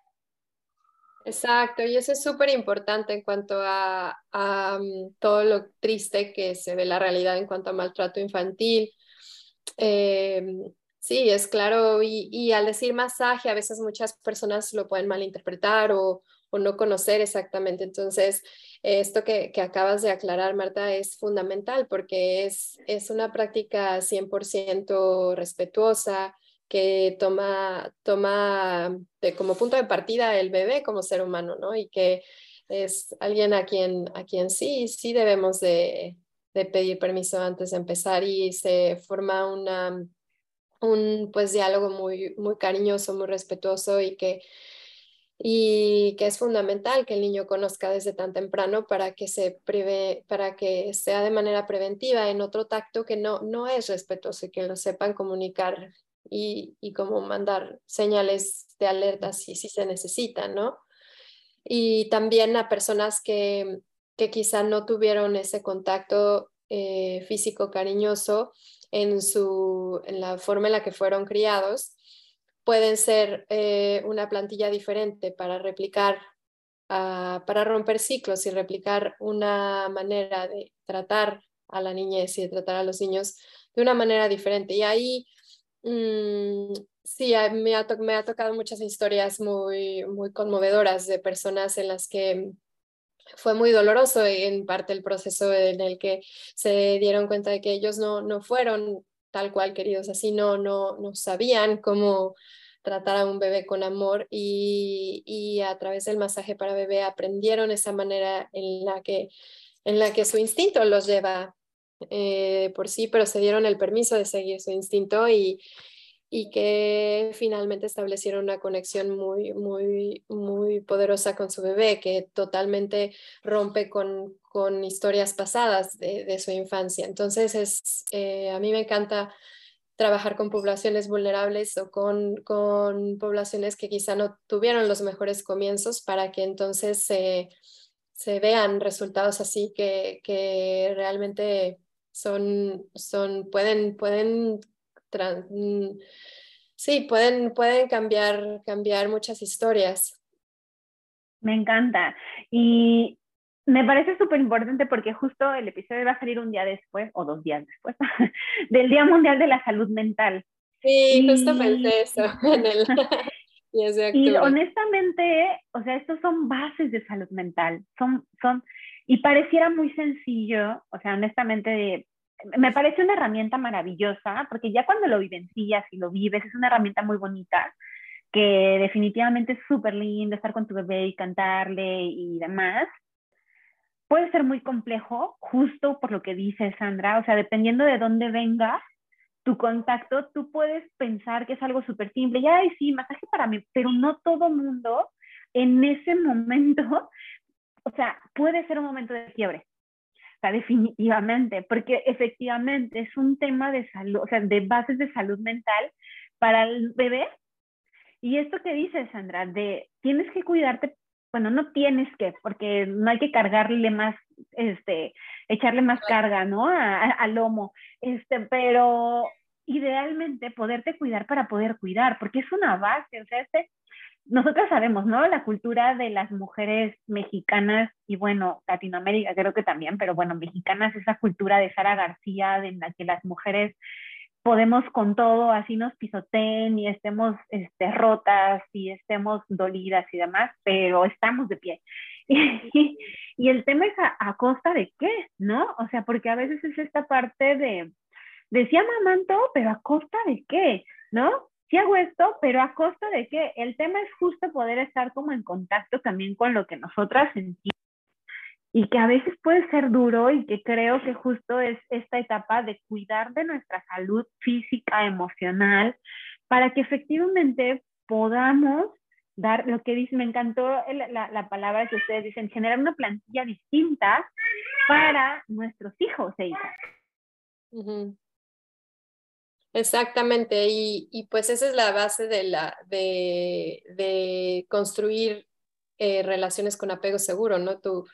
Exacto, y eso es súper importante en cuanto a, mm, todo lo triste que se ve la realidad en cuanto a maltrato infantil. Eh, Sí, es claro. Y, al decir masaje, a veces muchas personas lo pueden malinterpretar o, no conocer exactamente. Entonces, esto que, acabas de aclarar, Marta, es fundamental porque es, es una práctica 100% respetuosa que toma, toma como punto de partida el bebé como ser humano, ¿no? Y que es alguien a quien, a quien sí, sí debemos de, de pedir permiso antes de empezar y se forma una un pues diálogo muy, muy cariñoso, muy respetuoso y que, y que es fundamental que el niño conozca desde tan temprano para que se preve, para que sea de manera preventiva en otro tacto que no, no es respetuoso y que lo sepan comunicar y, y como mandar señales de alerta si, si se necesitan, ¿no? Y también a personas que, que quizá no tuvieron ese contacto eh, físico cariñoso, en, su, en la forma en la que fueron criados, pueden ser eh, una plantilla diferente para replicar, ah, para romper ciclos y replicar una manera de tratar a la niñez y de tratar a los niños de una manera diferente. Y ahí mm, sí, me ha, me ha tocado muchas historias muy, muy conmovedoras de personas en las que fue muy doloroso en parte el proceso en el que se dieron cuenta de que ellos no, no fueron tal cual queridos, así no, no, no sabían cómo tratar a un bebé con amor y, y, a través del masaje para bebé aprendieron esa manera en la que, en la que su instinto los lleva eh, por sí, pero se dieron el permiso de seguir su instinto y, y que finalmente establecieron una conexión muy, muy, muy poderosa con su bebé, que totalmente rompe con, con historias pasadas de, de, su infancia. Entonces, es, eh, a mí me encanta trabajar con poblaciones vulnerables o con, con poblaciones que quizá no tuvieron los mejores comienzos para que entonces se, se vean resultados así que, que realmente son, son, pueden, pueden Mm, sí, pueden, pueden cambiar, cambiar muchas historias. Me encanta. Y me parece súper importante porque justo el episodio va a salir un día después, o dos días después, (laughs) del Día Mundial de la Salud Mental. Sí, justo pensé eso (laughs) en el... (laughs) y honestamente, o sea, estos son bases de salud mental, son, son, y pareciera muy sencillo, o sea, honestamente, me parece una herramienta maravillosa, porque ya cuando lo vivencias y lo vives, es una herramienta muy bonita, que definitivamente es súper lindo estar con tu bebé y cantarle y demás. Puede ser muy complejo, justo por lo que dice Sandra, o sea, dependiendo de dónde vengas, tu contacto, tú puedes pensar que es algo súper simple, ya, sí, masaje para mí, pero no todo mundo en ese momento, o sea, puede ser un momento de quiebre, sea, definitivamente, porque efectivamente es un tema de salud, o sea, de bases de salud mental para el bebé. Y esto que dice Sandra, de tienes que cuidarte, bueno, no tienes que, porque no hay que cargarle más, este, echarle más carga, ¿no? Al lomo, este, pero idealmente poderte cuidar para poder cuidar, porque es una base, o sea, este, nosotros sabemos, ¿no? La cultura de las mujeres mexicanas y bueno, Latinoamérica creo que también, pero bueno, mexicanas, esa cultura de Sara García, en la que las mujeres podemos con todo, así nos pisoteen y estemos este, rotas y estemos dolidas y demás, pero estamos de pie. (laughs) Y, y el tema es a, costa de qué, ¿no? O sea, porque a veces es esta parte de, decía mamanto, pero a costa de qué, ¿no? Sí hago esto, pero a costa de que el tema es justo poder estar como en contacto también con lo que nosotras sentimos y que a veces puede ser duro y que creo que justo es esta etapa de cuidar de nuestra salud física, emocional, para que efectivamente podamos dar lo que dice, me encantó la, la, palabra que ustedes dicen, generar una plantilla distinta para nuestros hijos e hijas. Exactamente, y, pues esa es la base de, la, de, construir eh, relaciones con apego seguro, ¿no? Tu,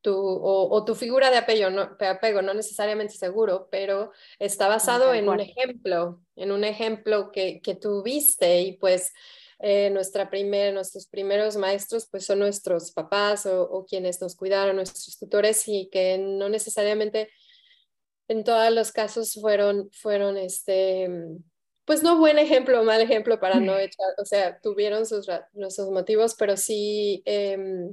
tu, o, tu figura de apego no, apego, no necesariamente seguro, pero está basado en un ejemplo, en un ejemplo que, que tuviste y pues eh, nuestra primer, nuestros primeros maestros pues son nuestros papás o, o, quienes nos cuidaron, nuestros tutores y que no necesariamente en todos los casos fueron, fueron este, pues no buen ejemplo, mal ejemplo para no echar, o sea, tuvieron sus, sus motivos, pero sí em,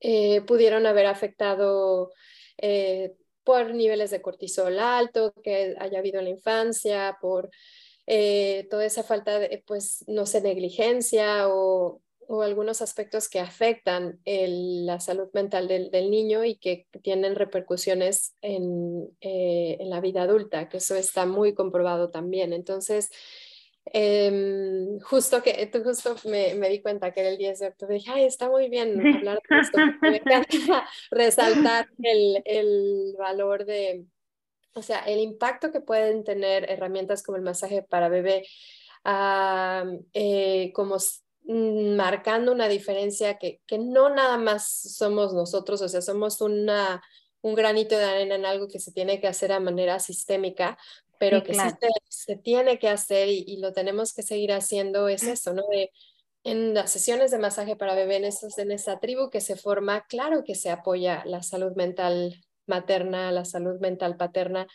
eh, pudieron haber afectado eh, por niveles de cortisol alto que haya habido en la infancia, por eh, toda esa falta de, pues, no sé, negligencia o o algunos aspectos que afectan la salud mental del, niño y que tienen repercusiones en, eh, en, la vida adulta, que eso está muy comprobado también. Entonces, em, justo que justo me, me, di cuenta que era el 10 de octubre, dije, ay, está muy bien (laughs) hablar de esto, me encanta (laughs) resaltar el, el valor de, o sea, el impacto que pueden tener herramientas como el masaje para bebé, eh, como marcando una diferencia que, que, no nada más somos nosotros, o sea, somos una, un granito de arena en algo que se tiene que hacer a manera sistémica, pero que sí se, tiene que hacer y, lo tenemos que seguir haciendo, es eso, ¿no? De, en las sesiones de masaje para bebé, en, en esa tribu que se forma, claro que se apoya la salud mental materna, la salud mental paterna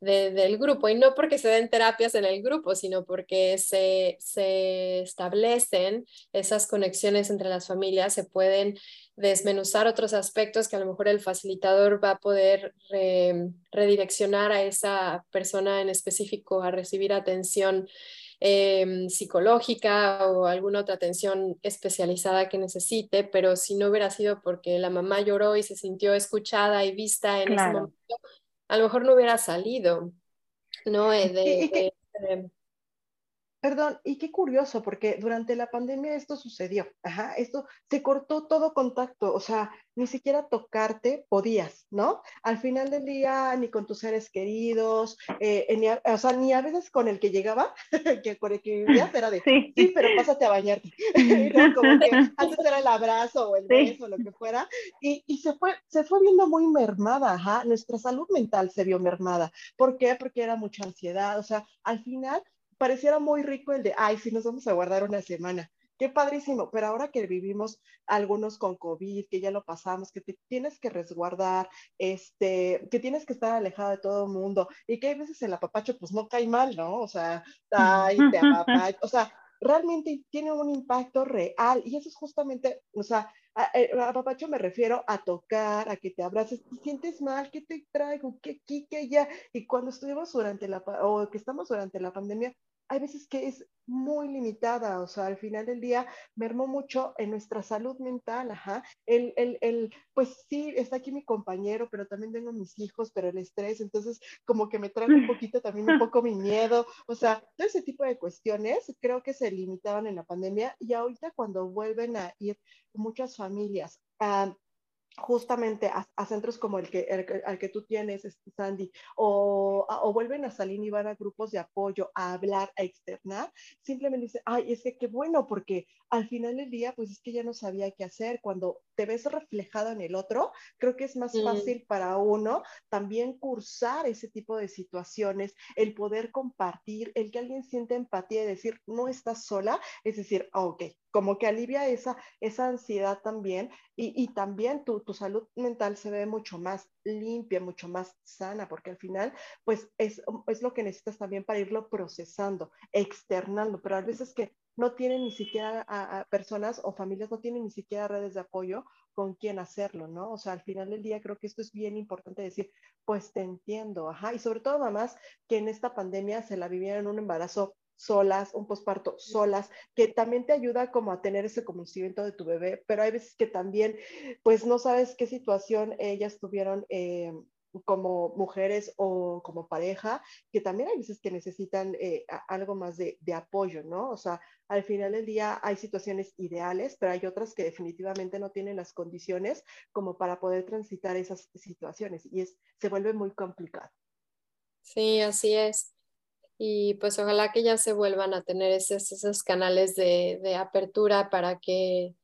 del grupo. Y no porque se den terapias en el grupo, sino porque se, se establecen esas conexiones entre las familias, se pueden desmenuzar otros aspectos que a lo mejor el facilitador va a poder redireccionar a esa persona en específico a recibir atención Em, psicológica o alguna otra atención especializada que necesite, pero si no hubiera sido porque la mamá lloró y se sintió escuchada y vista en ese momento, a lo mejor no hubiera salido, ¿no? Eh, de, Perdón, y qué curioso, porque durante la pandemia esto sucedió. Ajá, esto se cortó todo contacto, o sea, ni siquiera tocarte podías, ¿no? Al final del día, ni con tus seres queridos, eh, ni a, o sea, ni a veces con el que llegaba, (laughs) que con el que vivías, era de, sí, pero pásate a bañarte. (laughs) Como que (laughs) antes era el abrazo o el beso, o lo que fuera, y, y, se, fue, se fue viendo muy mermada, ajá, nuestra salud mental se vio mermada. ¿Por qué? Porque era mucha ansiedad, o sea, al final pareciera muy rico el de, ay, sí, nos vamos a guardar una semana. Qué padrísimo, pero ahora que vivimos algunos con COVID, que ya lo pasamos, que te tienes que resguardar, este, que tienes que estar alejado de todo el mundo y que hay veces el apapacho pues no cae mal, ¿no? O sea, ay, te (laughs) apapacho, o sea, realmente tiene un impacto real y eso es justamente, o sea, eh, a, papacho me refiero a tocar, a que te abraces, te sientes mal, ¿qué te traigo? ¿Qué aquí, qué allá? Y cuando estuvimos durante la, o que estamos durante la pandemia, hay veces que es muy limitada, o sea, al final del día mermó mucho en nuestra salud mental, ajá. El, el, el, pues sí, está aquí mi compañero, pero también tengo mis hijos, pero el estrés, entonces como que me trae un (laughs) poquito también un poco mi miedo, o sea, todo ese tipo de cuestiones creo que se limitaban en la pandemia y ahorita cuando vuelven a ir muchas familias a justamente a, centros como el que, el, que tú tienes, este, Sandy, o, o, vuelven a salir y van a grupos de apoyo, a hablar, a externar, simplemente dicen, ay, es que qué bueno, porque al final del día, pues es que ya no sabía qué hacer. Cuando te ves reflejado en el otro, creo que es más mm. fácil para uno también cursar ese tipo de situaciones, el poder compartir, el que alguien siente empatía y decir, no estás sola, es decir, ah, ok, como que alivia esa, esa ansiedad también y, y también tu, tu, salud mental se ve mucho más limpia, mucho más sana, porque al final, pues es, es lo que necesitas también para irlo procesando, externando, pero a veces que no tienen ni siquiera personas o familias, no tienen ni siquiera redes de apoyo con quien hacerlo, ¿no? O sea, al final del día creo que esto es bien importante decir, pues te entiendo, ajá, y sobre todo mamás que en esta pandemia se la vivieron un embarazo solas, un posparto solas, que también te ayuda como a tener ese conocimiento de tu bebé, pero hay veces que también, pues no sabes qué situación ellas tuvieron eh, como mujeres o como pareja, que también hay veces que necesitan eh, algo más de, apoyo, ¿no? O sea, al final del día hay situaciones ideales, pero hay otras que definitivamente no tienen las condiciones como para poder transitar esas situaciones y es, se vuelve muy complicado. Sí, así es. Y pues ojalá que ya se vuelvan a tener esos, esos canales de, de apertura para que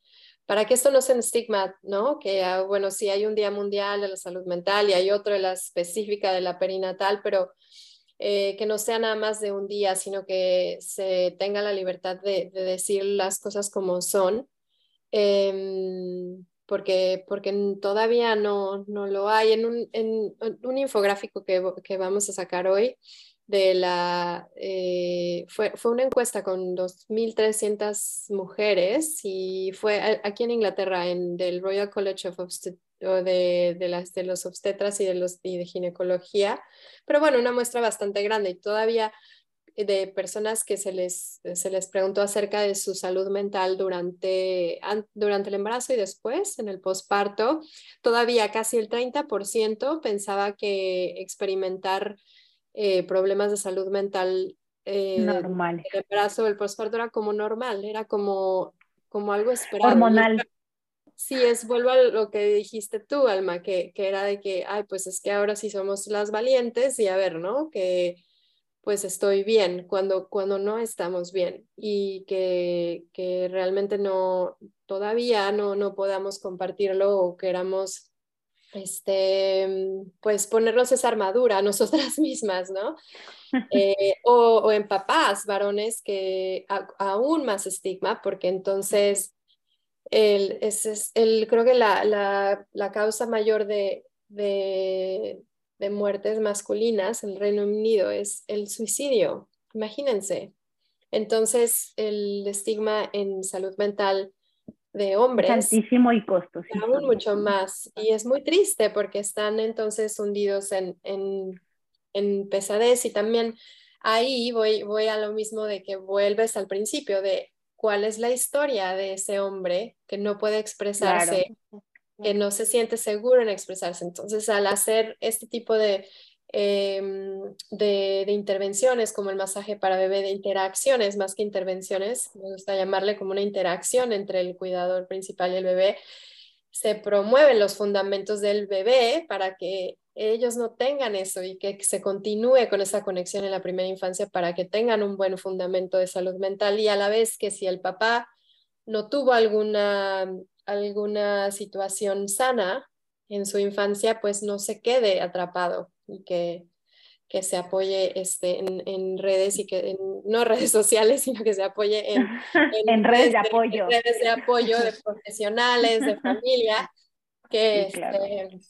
para que esto no sea un estigma, ¿no? Que, ah, bueno, sí hay un Día Mundial de la Salud Mental y hay otro de la específica de la perinatal, pero eh, que no sea nada más de un día, sino que se tenga la libertad de, decir las cosas como son, em, porque, porque todavía no, no lo hay. En un, en un infográfico que, que vamos a sacar hoy, de la, eh, fue, fue, una encuesta con 2.300 mujeres y fue aquí en Inglaterra, en del Royal College of de, de, las, de los obstetras y de, los, de ginecología, pero bueno, una muestra bastante grande y todavía de personas que se les, se les preguntó acerca de su salud mental durante, durante el embarazo y después, en el posparto, todavía casi el 30% pensaba que experimentar eh, problemas de salud mental eh, normal. El embarazo, el postparto era como normal, era como, como algo esperado. Hormonal. Sí, es, vuelvo a lo que dijiste tú, Alma, que, que era de que, ay, pues es que ahora sí somos las valientes y a ver, ¿no? Que pues estoy bien cuando, cuando no estamos bien y que, que realmente no, todavía no, no podamos compartirlo o queramos este, pues ponernos esa armadura a nosotras (laughs) mismas, ¿no? Eh, (laughs) o, en papás, varones, que aún más estigma, porque entonces el, es, el, creo que la, la, la causa mayor de, de, de, muertes masculinas en el Reino Unido es el suicidio, imagínense. Entonces, el estigma en salud mental de hombres. Altísimo y costosísimo. Aún mucho más. Y es muy triste porque están entonces hundidos en, en, en pesadez y también ahí voy, voy a lo mismo de que vuelves al principio de cuál es la historia de ese hombre que no puede expresarse, que no se siente seguro en expresarse. Entonces, al hacer este tipo de Em, de, intervenciones como el masaje para bebé, de interacciones más que intervenciones, me gusta llamarle como una interacción entre el cuidador principal y el bebé, se promueven los fundamentos del bebé para que ellos no tengan eso y que se continúe con esa conexión en la primera infancia para que tengan un buen fundamento de salud mental y a la vez que si el papá no tuvo alguna, alguna situación sana en su infancia, pues no se quede atrapado y que, que se apoye este, en, en, redes y que no (laughs) redes sociales, sino que se apoye en, (laughs) en, redes, de apoyo. redes de apoyo de profesionales, de (laughs) familia, que, este,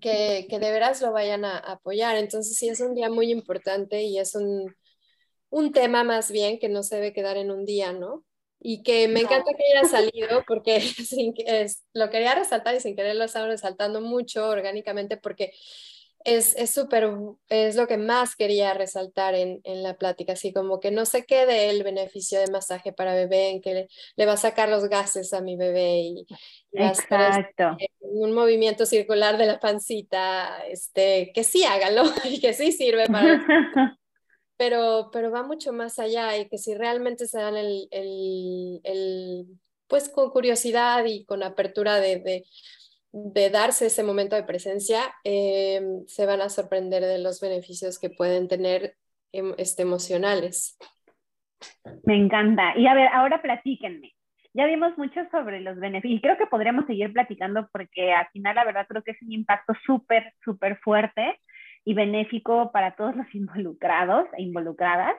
que, que, de veras lo vayan a apoyar. Entonces sí es un día muy importante y es un, un tema más bien que no se debe quedar en un día, ¿no? Y que me encanta que haya salido porque (laughs) lo quería resaltar y sin querer lo estaba resaltando mucho orgánicamente porque es súper, es, lo que más quería resaltar en, la plática, así como que no se quede el beneficio de masaje para bebé, en que le, va a sacar los gases a mi bebé y, Exacto. un movimiento circular de la pancita, este, que sí hágalo (laughs) y que sí sirve para... (laughs) pero, pero va mucho más allá y que si realmente se dan el, el, pues con curiosidad y con apertura de, de, darse ese momento de presencia, eh, se van a sorprender de los beneficios que pueden tener em, este, emocionales. Me encanta. Y a ver, ahora platíquenme. Ya vimos mucho sobre los beneficios y creo que podríamos seguir platicando porque al final la verdad creo que es un impacto súper, súper fuerte y benéfico para todos los (laughs) involucrados e involucradas.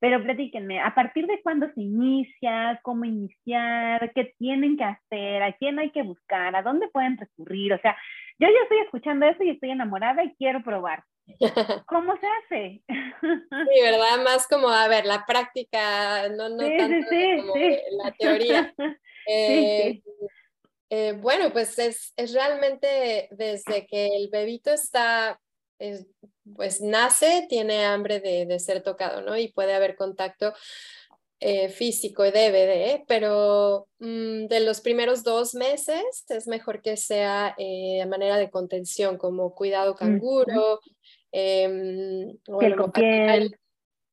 Pero platíquenme, ¿a partir de cuándo se inicia? ¿Cómo iniciar? ¿Qué tienen que hacer? ¿A quién hay que buscar? ¿A dónde pueden recurrir? O sea, yo ya estoy escuchando eso y estoy enamorada y quiero probar. (laughs) ¿Cómo se hace? Sí, ¿verdad? Más como, a ver, la práctica, no, no tanto como la teoría. (laughs) Eh, eh, bueno, pues es, es realmente desde que el bebito está pues nace, tiene hambre de, ser tocado, ¿no? Y puede haber contacto eh, físico y debe de, pero mm, de los primeros dos meses es mejor que sea eh, a manera de contención, como cuidado canguro, em, piel con piel.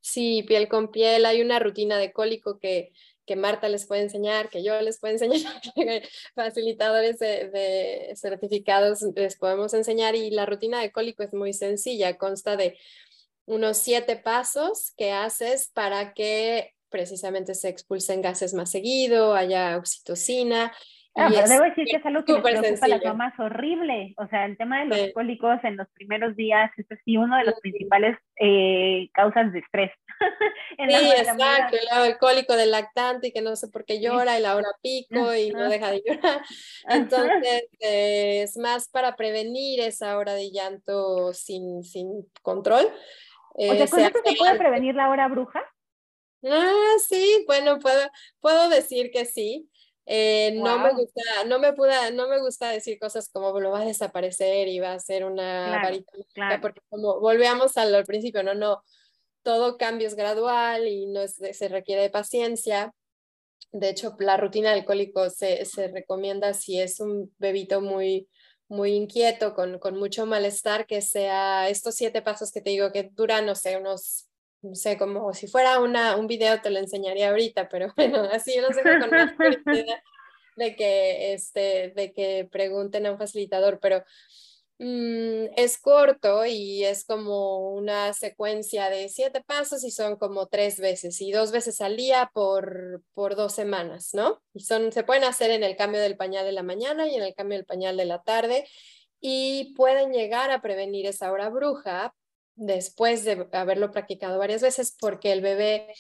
Sí, piel con piel. Hay una rutina de cólico que que Marta les puede enseñar, que yo les puedo enseñar, (laughs) facilitadores de, certificados les podemos enseñar y la rutina de cólico es muy sencilla, consta de unos siete pasos que haces para que precisamente se expulsen gases más seguido, haya oxitocina Ah, pero debo decir que es algo que me preocupa a las mamás horrible. O sea, el tema de los cólicos en los primeros días es sí uno de los principales eh, causas de estrés. (laughs) sí, exacto. El cólico del lactante y que no sé por qué llora y la hora pico y no deja de llorar. (laughs) Entonces, eh, es más para prevenir esa hora de llanto sin, sin control. o sea, ¿con eso se puede prevenir la hora bruja? Ah, sí, bueno, puedo, puedo decir que sí. Eh, no me gusta, no me puda, no me gusta decir cosas como lo va a desaparecer y va a ser una varita porque como volvíamos al, principio, no, no, todo cambio es gradual y no se requiere de paciencia. De hecho, la rutina del alcohólico se, se recomienda si es un bebito muy, muy inquieto, con, con mucho malestar, que sea estos siete pasos que te digo que duran, no sé, unos no sé, como si fuera una, un video te lo enseñaría ahorita, pero (laughs) bueno, así no sé con más (laughs) de que, este, de que pregunten a un facilitador, pero mm, es corto y es como una secuencia de siete pasos y son como tres veces y dos veces al día por, por dos semanas, ¿no? Y son, se pueden hacer en el cambio del pañal de la mañana y en el cambio del pañal de la tarde y pueden llegar a prevenir esa hora bruja después de haberlo practicado varias veces porque el bebé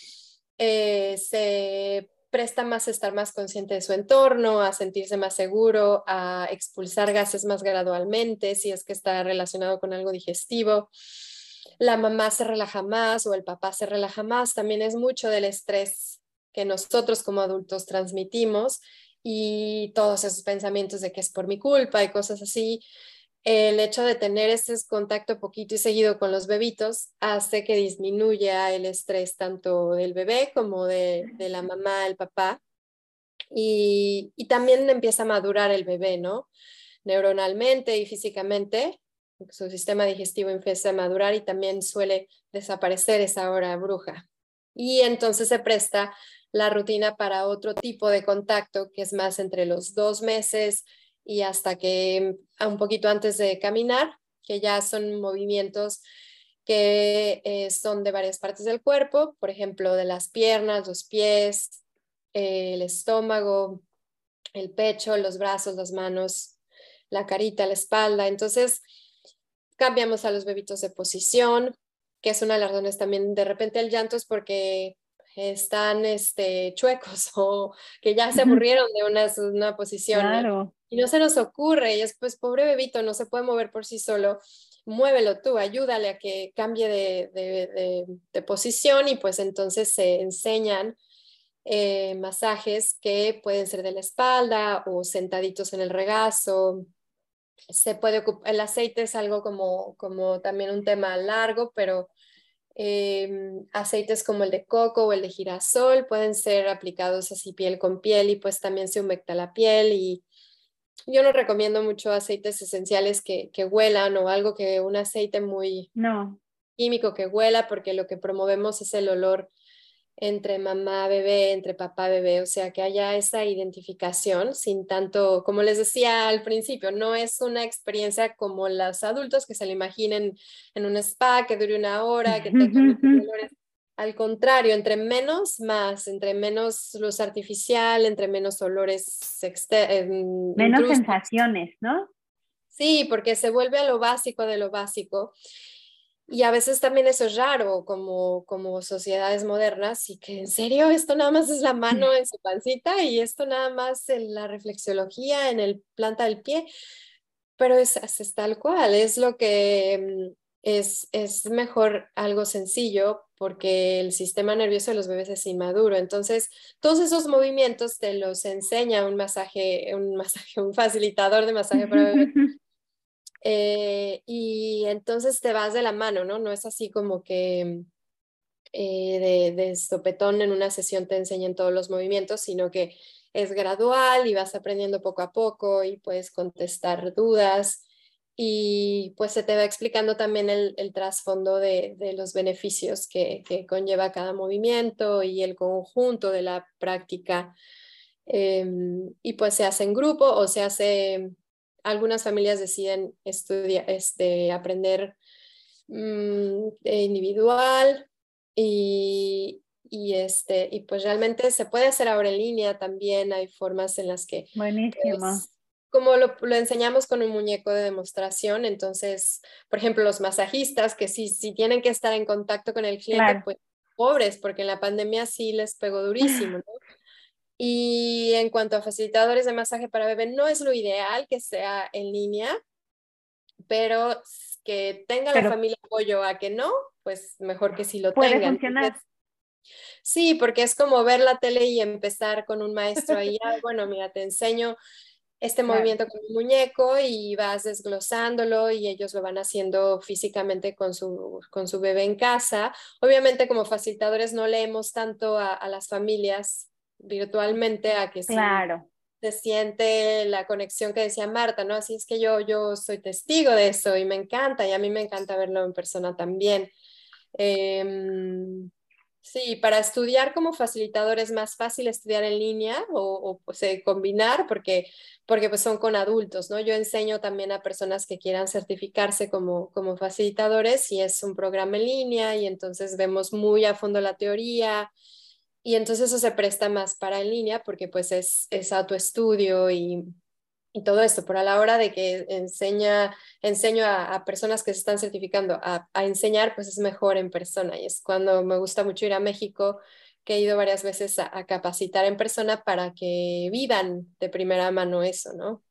eh, se presta más a estar más consciente de su entorno, a sentirse más seguro, a expulsar gases más gradualmente, si es que está relacionado con algo digestivo. La mamá se relaja más o el papá se relaja más. También es mucho del estrés que nosotros como adultos transmitimos y todos esos pensamientos de que es por mi culpa y cosas así el hecho de tener ese contacto poquito y seguido con los bebitos hace que disminuya el estrés tanto del bebé como de, la mamá, el papá. Y, también empieza a madurar el bebé, ¿no? Neuronalmente y físicamente, su sistema digestivo empieza a madurar y también suele desaparecer esa hora bruja. Y entonces se presta la rutina para otro tipo de contacto que es más entre los dos meses y hasta que un poquito antes de caminar, que ya son movimientos que eh, son de varias partes del cuerpo, por ejemplo, de las piernas, los pies, el estómago, el pecho, los brazos, las manos, la carita, la espalda. Entonces, cambiamos a los bebitos de posición, que es una de las razones también de repente el llanto es porque están este, chuecos (laughs) o que ya se aburrieron de una, una posición y no se nos ocurre y es pues pobre bebito no se puede mover por sí solo muévelo tú ayúdale a que cambie de, de, posición y pues entonces se enseñan eh, masajes que pueden ser de la espalda o sentaditos en el regazo. Se puede el aceite es algo como, como también un tema largo, pero Em, aceites como el de coco o el de girasol pueden ser aplicados así piel con piel y pues también se humecta la piel y yo no recomiendo mucho aceites esenciales que, que huelan o algo que un aceite muy no. químico que huela porque lo que promovemos es el olor entre mamá, bebé, entre papá, bebé, o sea, que haya esa identificación sin tanto, como les decía al principio, no es una experiencia como los adultos que se le imaginen en un spa, que dure una hora, que tenga olores. Al contrario, entre menos, más, entre menos luz artificial, entre menos olores externos. Menos sensaciones, ¿no? Sí, porque se vuelve a lo básico de lo básico. Y a veces también eso es raro como, como sociedades modernas y que en serio esto nada más es la mano en su pancita y esto nada más en la reflexología en el planta del pie, pero es, es tal cual, es lo que mm, es, es mejor algo sencillo porque el sistema nervioso de los bebés es inmaduro. Entonces, todos esos movimientos te los enseña un masaje, un masaje, (laughs) un facilitador de masaje para bebés (laughs) eh, y entonces te vas de la mano, ¿no? No es así como que eh, de, de sopetón en una sesión te enseñen todos los movimientos, sino que es gradual y vas aprendiendo poco a poco y puedes contestar dudas y pues se te va explicando también el, el trasfondo de, de, los beneficios que, que, conlleva cada movimiento y el conjunto de la práctica. Em, y pues se hace en grupo o se hace algunas familias deciden estudiar, este, aprender mm, individual y, y, este, y pues realmente se puede hacer ahora en línea también, hay formas en las que... Buenísimo. Pues, como lo, lo, enseñamos con un muñeco de demostración, entonces, por ejemplo, los masajistas que sí, sí tienen que estar en contacto con el cliente, claro. pues pobres, porque en la pandemia sí les pegó durísimo, ¿no? Y en cuanto a facilitadores de masaje para bebé, no es lo ideal que sea en línea, pero que tenga pero, la familia apoyo a que no, pues mejor que sí lo puede tengan. Funcionar. Entonces, sí, porque es como ver la tele y empezar con un maestro ahí, ah, bueno, mira, te enseño este claro. movimiento con un muñeco y vas desglosándolo y ellos lo van haciendo físicamente con su, con su bebé en casa. Obviamente como facilitadores no leemos tanto a, a las familias virtualmente a que claro. se siente la conexión que decía Marta, ¿no? Así es que yo, yo soy testigo de eso y me encanta y a mí me encanta verlo en persona también. Eh, sí, para estudiar como facilitador es más fácil estudiar en línea o, o combinar porque, porque pues son con adultos, ¿no? Yo enseño también a personas que quieran certificarse como, como facilitadores y es un programa en línea y entonces vemos muy a fondo la teoría, y entonces eso se presta más para en línea porque pues es, es autoestudio y, y todo esto, pero a la hora de que enseña, enseño a, a personas que se están certificando a, a, enseñar, pues es mejor en persona. Y es cuando me gusta mucho ir a México, que he ido varias veces a, a capacitar en persona para que vivan de primera mano eso, ¿no?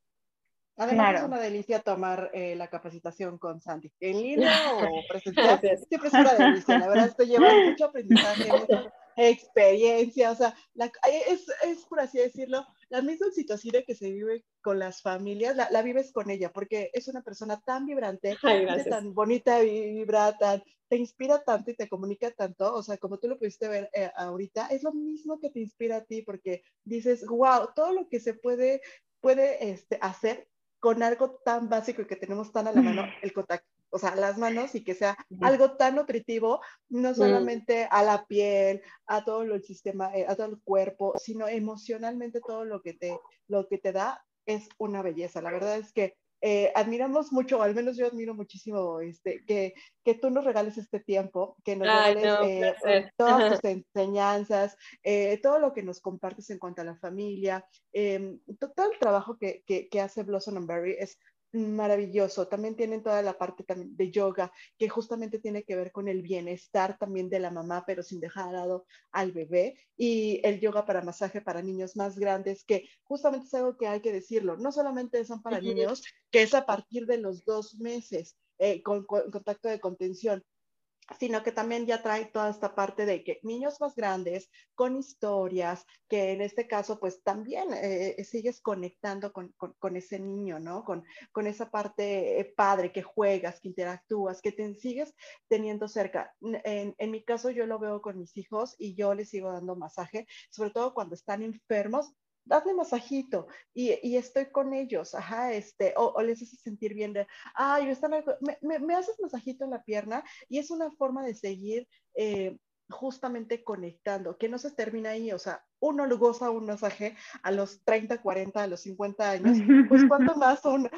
Además claro. es una delicia tomar eh, la capacitación con Santi. ¿En línea o (laughs) presencial? Siempre es una delicia. La verdad, esto lleva mucho aprendizaje, mucho (laughs) experiencia, o sea, la, es, es, por así decirlo, la misma situación que se vive con las familias, la, la vives con ella, porque es una persona tan vibrante, Ay, tan bonita, vibra, tan, te inspira tanto y te comunica tanto, o sea, como tú lo pudiste ver eh, ahorita, es lo mismo que te inspira a ti, porque dices, wow, todo lo que se puede, puede este, hacer con algo tan básico y que tenemos tan a la mano, el contacto o sea, las manos y que sea algo tan nutritivo, no Mm. solamente a la piel, a todo el sistema, eh, a todo el cuerpo, sino emocionalmente todo lo que te, lo que te da es una belleza. La verdad es que eh, admiramos mucho, o al menos yo admiro muchísimo este, que, que tú nos regales este tiempo, que nos Ay, regales no, eh, todas tus (laughs) enseñanzas, eh, todo lo que nos compartes en cuanto a la familia, em, todo el trabajo que, que, que hace Blossom and Berry es maravilloso. También tienen toda la parte de yoga, que justamente tiene que ver con el bienestar también de la mamá, pero sin dejar de lado al bebé. Y el yoga para masaje para niños más grandes, que justamente es algo que hay que decirlo. No solamente son para niños, que es a partir de los dos meses eh, con, con contacto de contención sino que también ya trae toda esta parte de que niños más grandes, con historias, que en este caso pues también eh, sigues conectando con, con, ese niño, ¿no? Con, con esa parte eh, padre que juegas, que interactúas, que te sigues teniendo cerca. En, en mi caso yo lo veo con mis hijos y yo les sigo dando masaje, sobre todo cuando están enfermos, dale masajito y, y, estoy con ellos, ajá, este, o, les hace sentir bien de, ay, me, me, me, haces masajito en la pierna y es una forma de seguir eh, justamente conectando, que no se termina ahí, o sea, uno lo goza un masaje a los 30, 40, a los 50 años, pues cuánto (laughs) más un,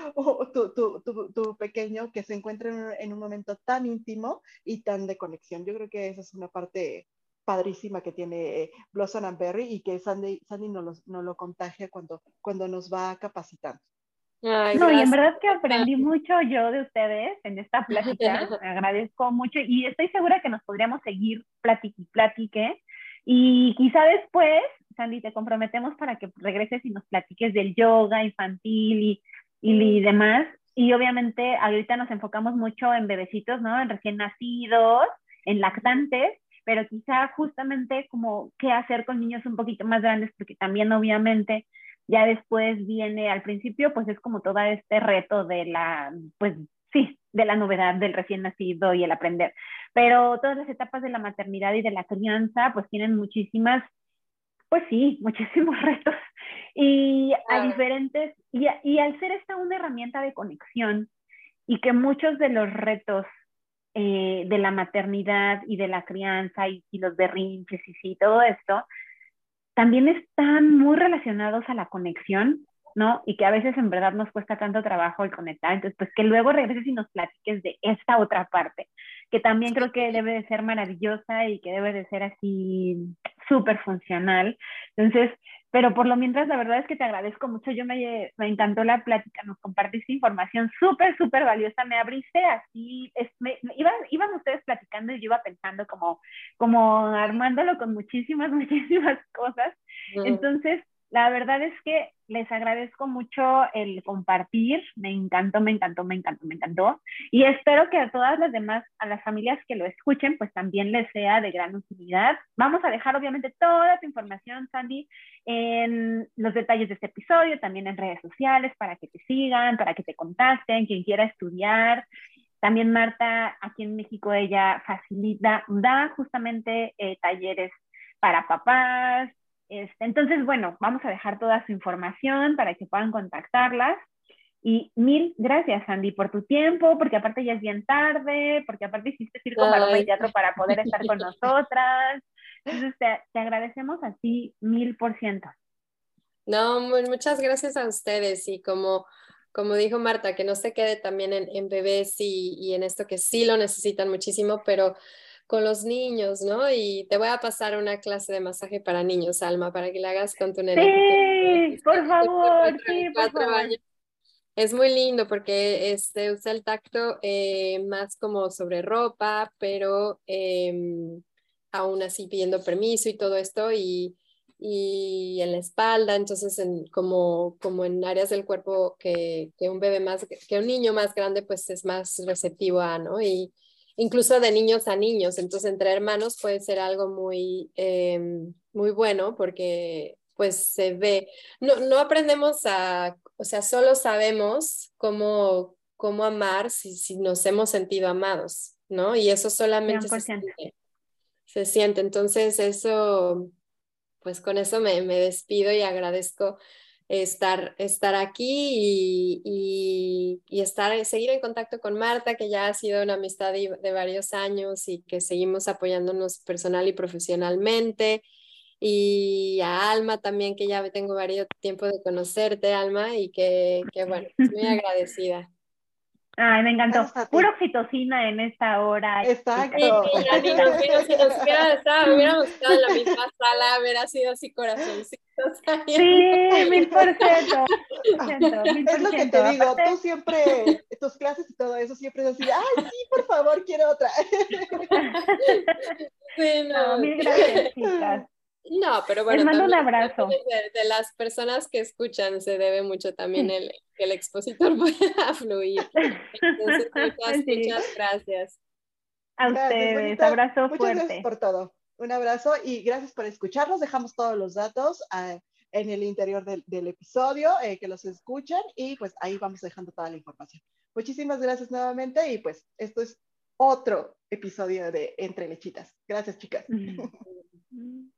tu, tu, tu, tu, pequeño que se encuentra en un, en un momento tan íntimo y tan de conexión. Yo creo que esa es una parte padrísima que tiene eh, Blossom and Berry y que Sandy, Sandy nos, lo, lo contagia cuando, cuando nos va capacitando. no, y en verdad que aprendí mucho yo de ustedes en esta plática, (laughs) agradezco mucho y estoy segura que nos podríamos seguir platique y platique y quizá después, Sandy, te comprometemos para que regreses y nos platiques del yoga infantil y, y, y demás. Y obviamente ahorita nos enfocamos mucho en bebecitos, ¿no? En recién nacidos, en lactantes, pero quizá justamente como qué hacer con niños un poquito más grandes, porque también obviamente ya después viene al principio, pues es como todo este reto de la, pues sí, de la novedad del recién nacido y el aprender. Pero todas las etapas de la maternidad y de la crianza, pues tienen muchísimas, pues sí, (laughs) muchísimos retos. Y a diferentes, y, y al ser esta una herramienta de conexión y que muchos de los retos eh, de la maternidad y de la crianza y, los berrinches y sí, todo esto, también están muy relacionados a la conexión, ¿no? Y que a veces en verdad nos cuesta tanto trabajo el conectar. Entonces, pues que luego regreses y nos platiques de esta otra parte, que también creo que debe de ser maravillosa y que debe de ser así súper funcional. Entonces, pero por lo mientras, la verdad es que te agradezco mucho. Yo me, me encantó la plática, nos compartiste información súper, súper valiosa. Me abriste así, es, me, iban, iban ustedes platicando y yo iba pensando como, como armándolo con muchísimas, (laughs) muchísimas cosas. Entonces, la verdad es que les agradezco mucho el compartir, me encantó, me encantó, me encantó, me encantó. Y espero que a todas las demás, a las familias que lo escuchen, pues también les sea de gran utilidad. Vamos a dejar obviamente toda tu información, Sandy, en los detalles de este episodio, también en redes sociales, para que te sigan, para que te contacten, quien quiera estudiar. También Marta, aquí en México, ella facilita, da justamente eh, talleres para papás, este, entonces, bueno, vamos a dejar toda su información para que puedan contactarlas. Y mil gracias, Andy, por tu tiempo, porque aparte ya es bien tarde, porque aparte hiciste circo, maroma y teatro para poder estar con (laughs) nosotras. Entonces, te, agradecemos así mil por ciento. No, muchas gracias a ustedes y como, como dijo Marta, que no se quede también en, en bebés y, y, en esto que sí lo necesitan muchísimo, pero con los niños, ¿no? Y te voy a pasar una clase de masaje para niños, Alma, para que la hagas con tu nene. Sí, por favor, sí, por favor. Es muy lindo porque este, usa el tacto eh, más como sobre ropa, pero em, aún así pidiendo permiso y todo esto y, y en la espalda, entonces en, como, como en áreas del cuerpo que, que, un bebé más, que un niño más grande pues es más receptivo a, ¿no? Y, incluso de niños a niños. Entonces, entre hermanos puede ser algo muy, em, muy bueno porque pues se ve, no, no aprendemos a, o sea, solo sabemos cómo, cómo amar si, si nos hemos sentido amados, ¿no? Y eso solamente se siente, se siente. Entonces, eso, pues con eso me, me despido y agradezco estar, estar aquí y, y, estar, seguir en contacto con Marta, que ya ha sido una amistad de, de, varios años y que seguimos apoyándonos personal y profesionalmente. Y a Alma también, que ya tengo varios tiempo de conocerte, Alma, y que, que bueno, muy (laughs) agradecida. Ay, me encantó. Pura oxitocina en esta hora. Exacto. Sí, si nos, hubiera, estado, hubiéramos estado en la misma sala, hubiera sido así corazoncito. Sí, mil por ciento. (laughs) Es lo que te digo, tú siempre, tus clases y todo eso siempre es así, ay, sí, por favor, quiero otra. (laughs) Sí, no. mil gracias, chicas. No, pero bueno. Les mando un abrazo. De, las personas que escuchan se debe mucho también el, que el expositor (laughs) pueda fluir. Entonces, (laughs) muchas, muchas gracias. A ustedes, abrazo Muchas fuerte. gracias por todo. Un abrazo y gracias por escucharnos. Dejamos todos los datos ah, en el interior del, del episodio, eh, que los escuchen y pues ahí vamos dejando toda la información. Muchísimas gracias nuevamente y pues esto es otro episodio de Entre Lechitas. Gracias, chicas. (laughs)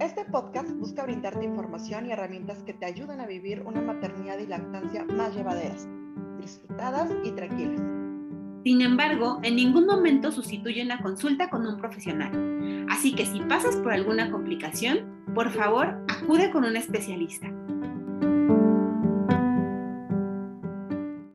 Este podcast busca brindarte información y herramientas que te ayuden a vivir una maternidad y lactancia más llevaderas, disfrutadas y tranquilas. Sin embargo, en ningún momento sustituye una consulta con un profesional. Así que si pasas por alguna complicación, por favor, acude con un especialista.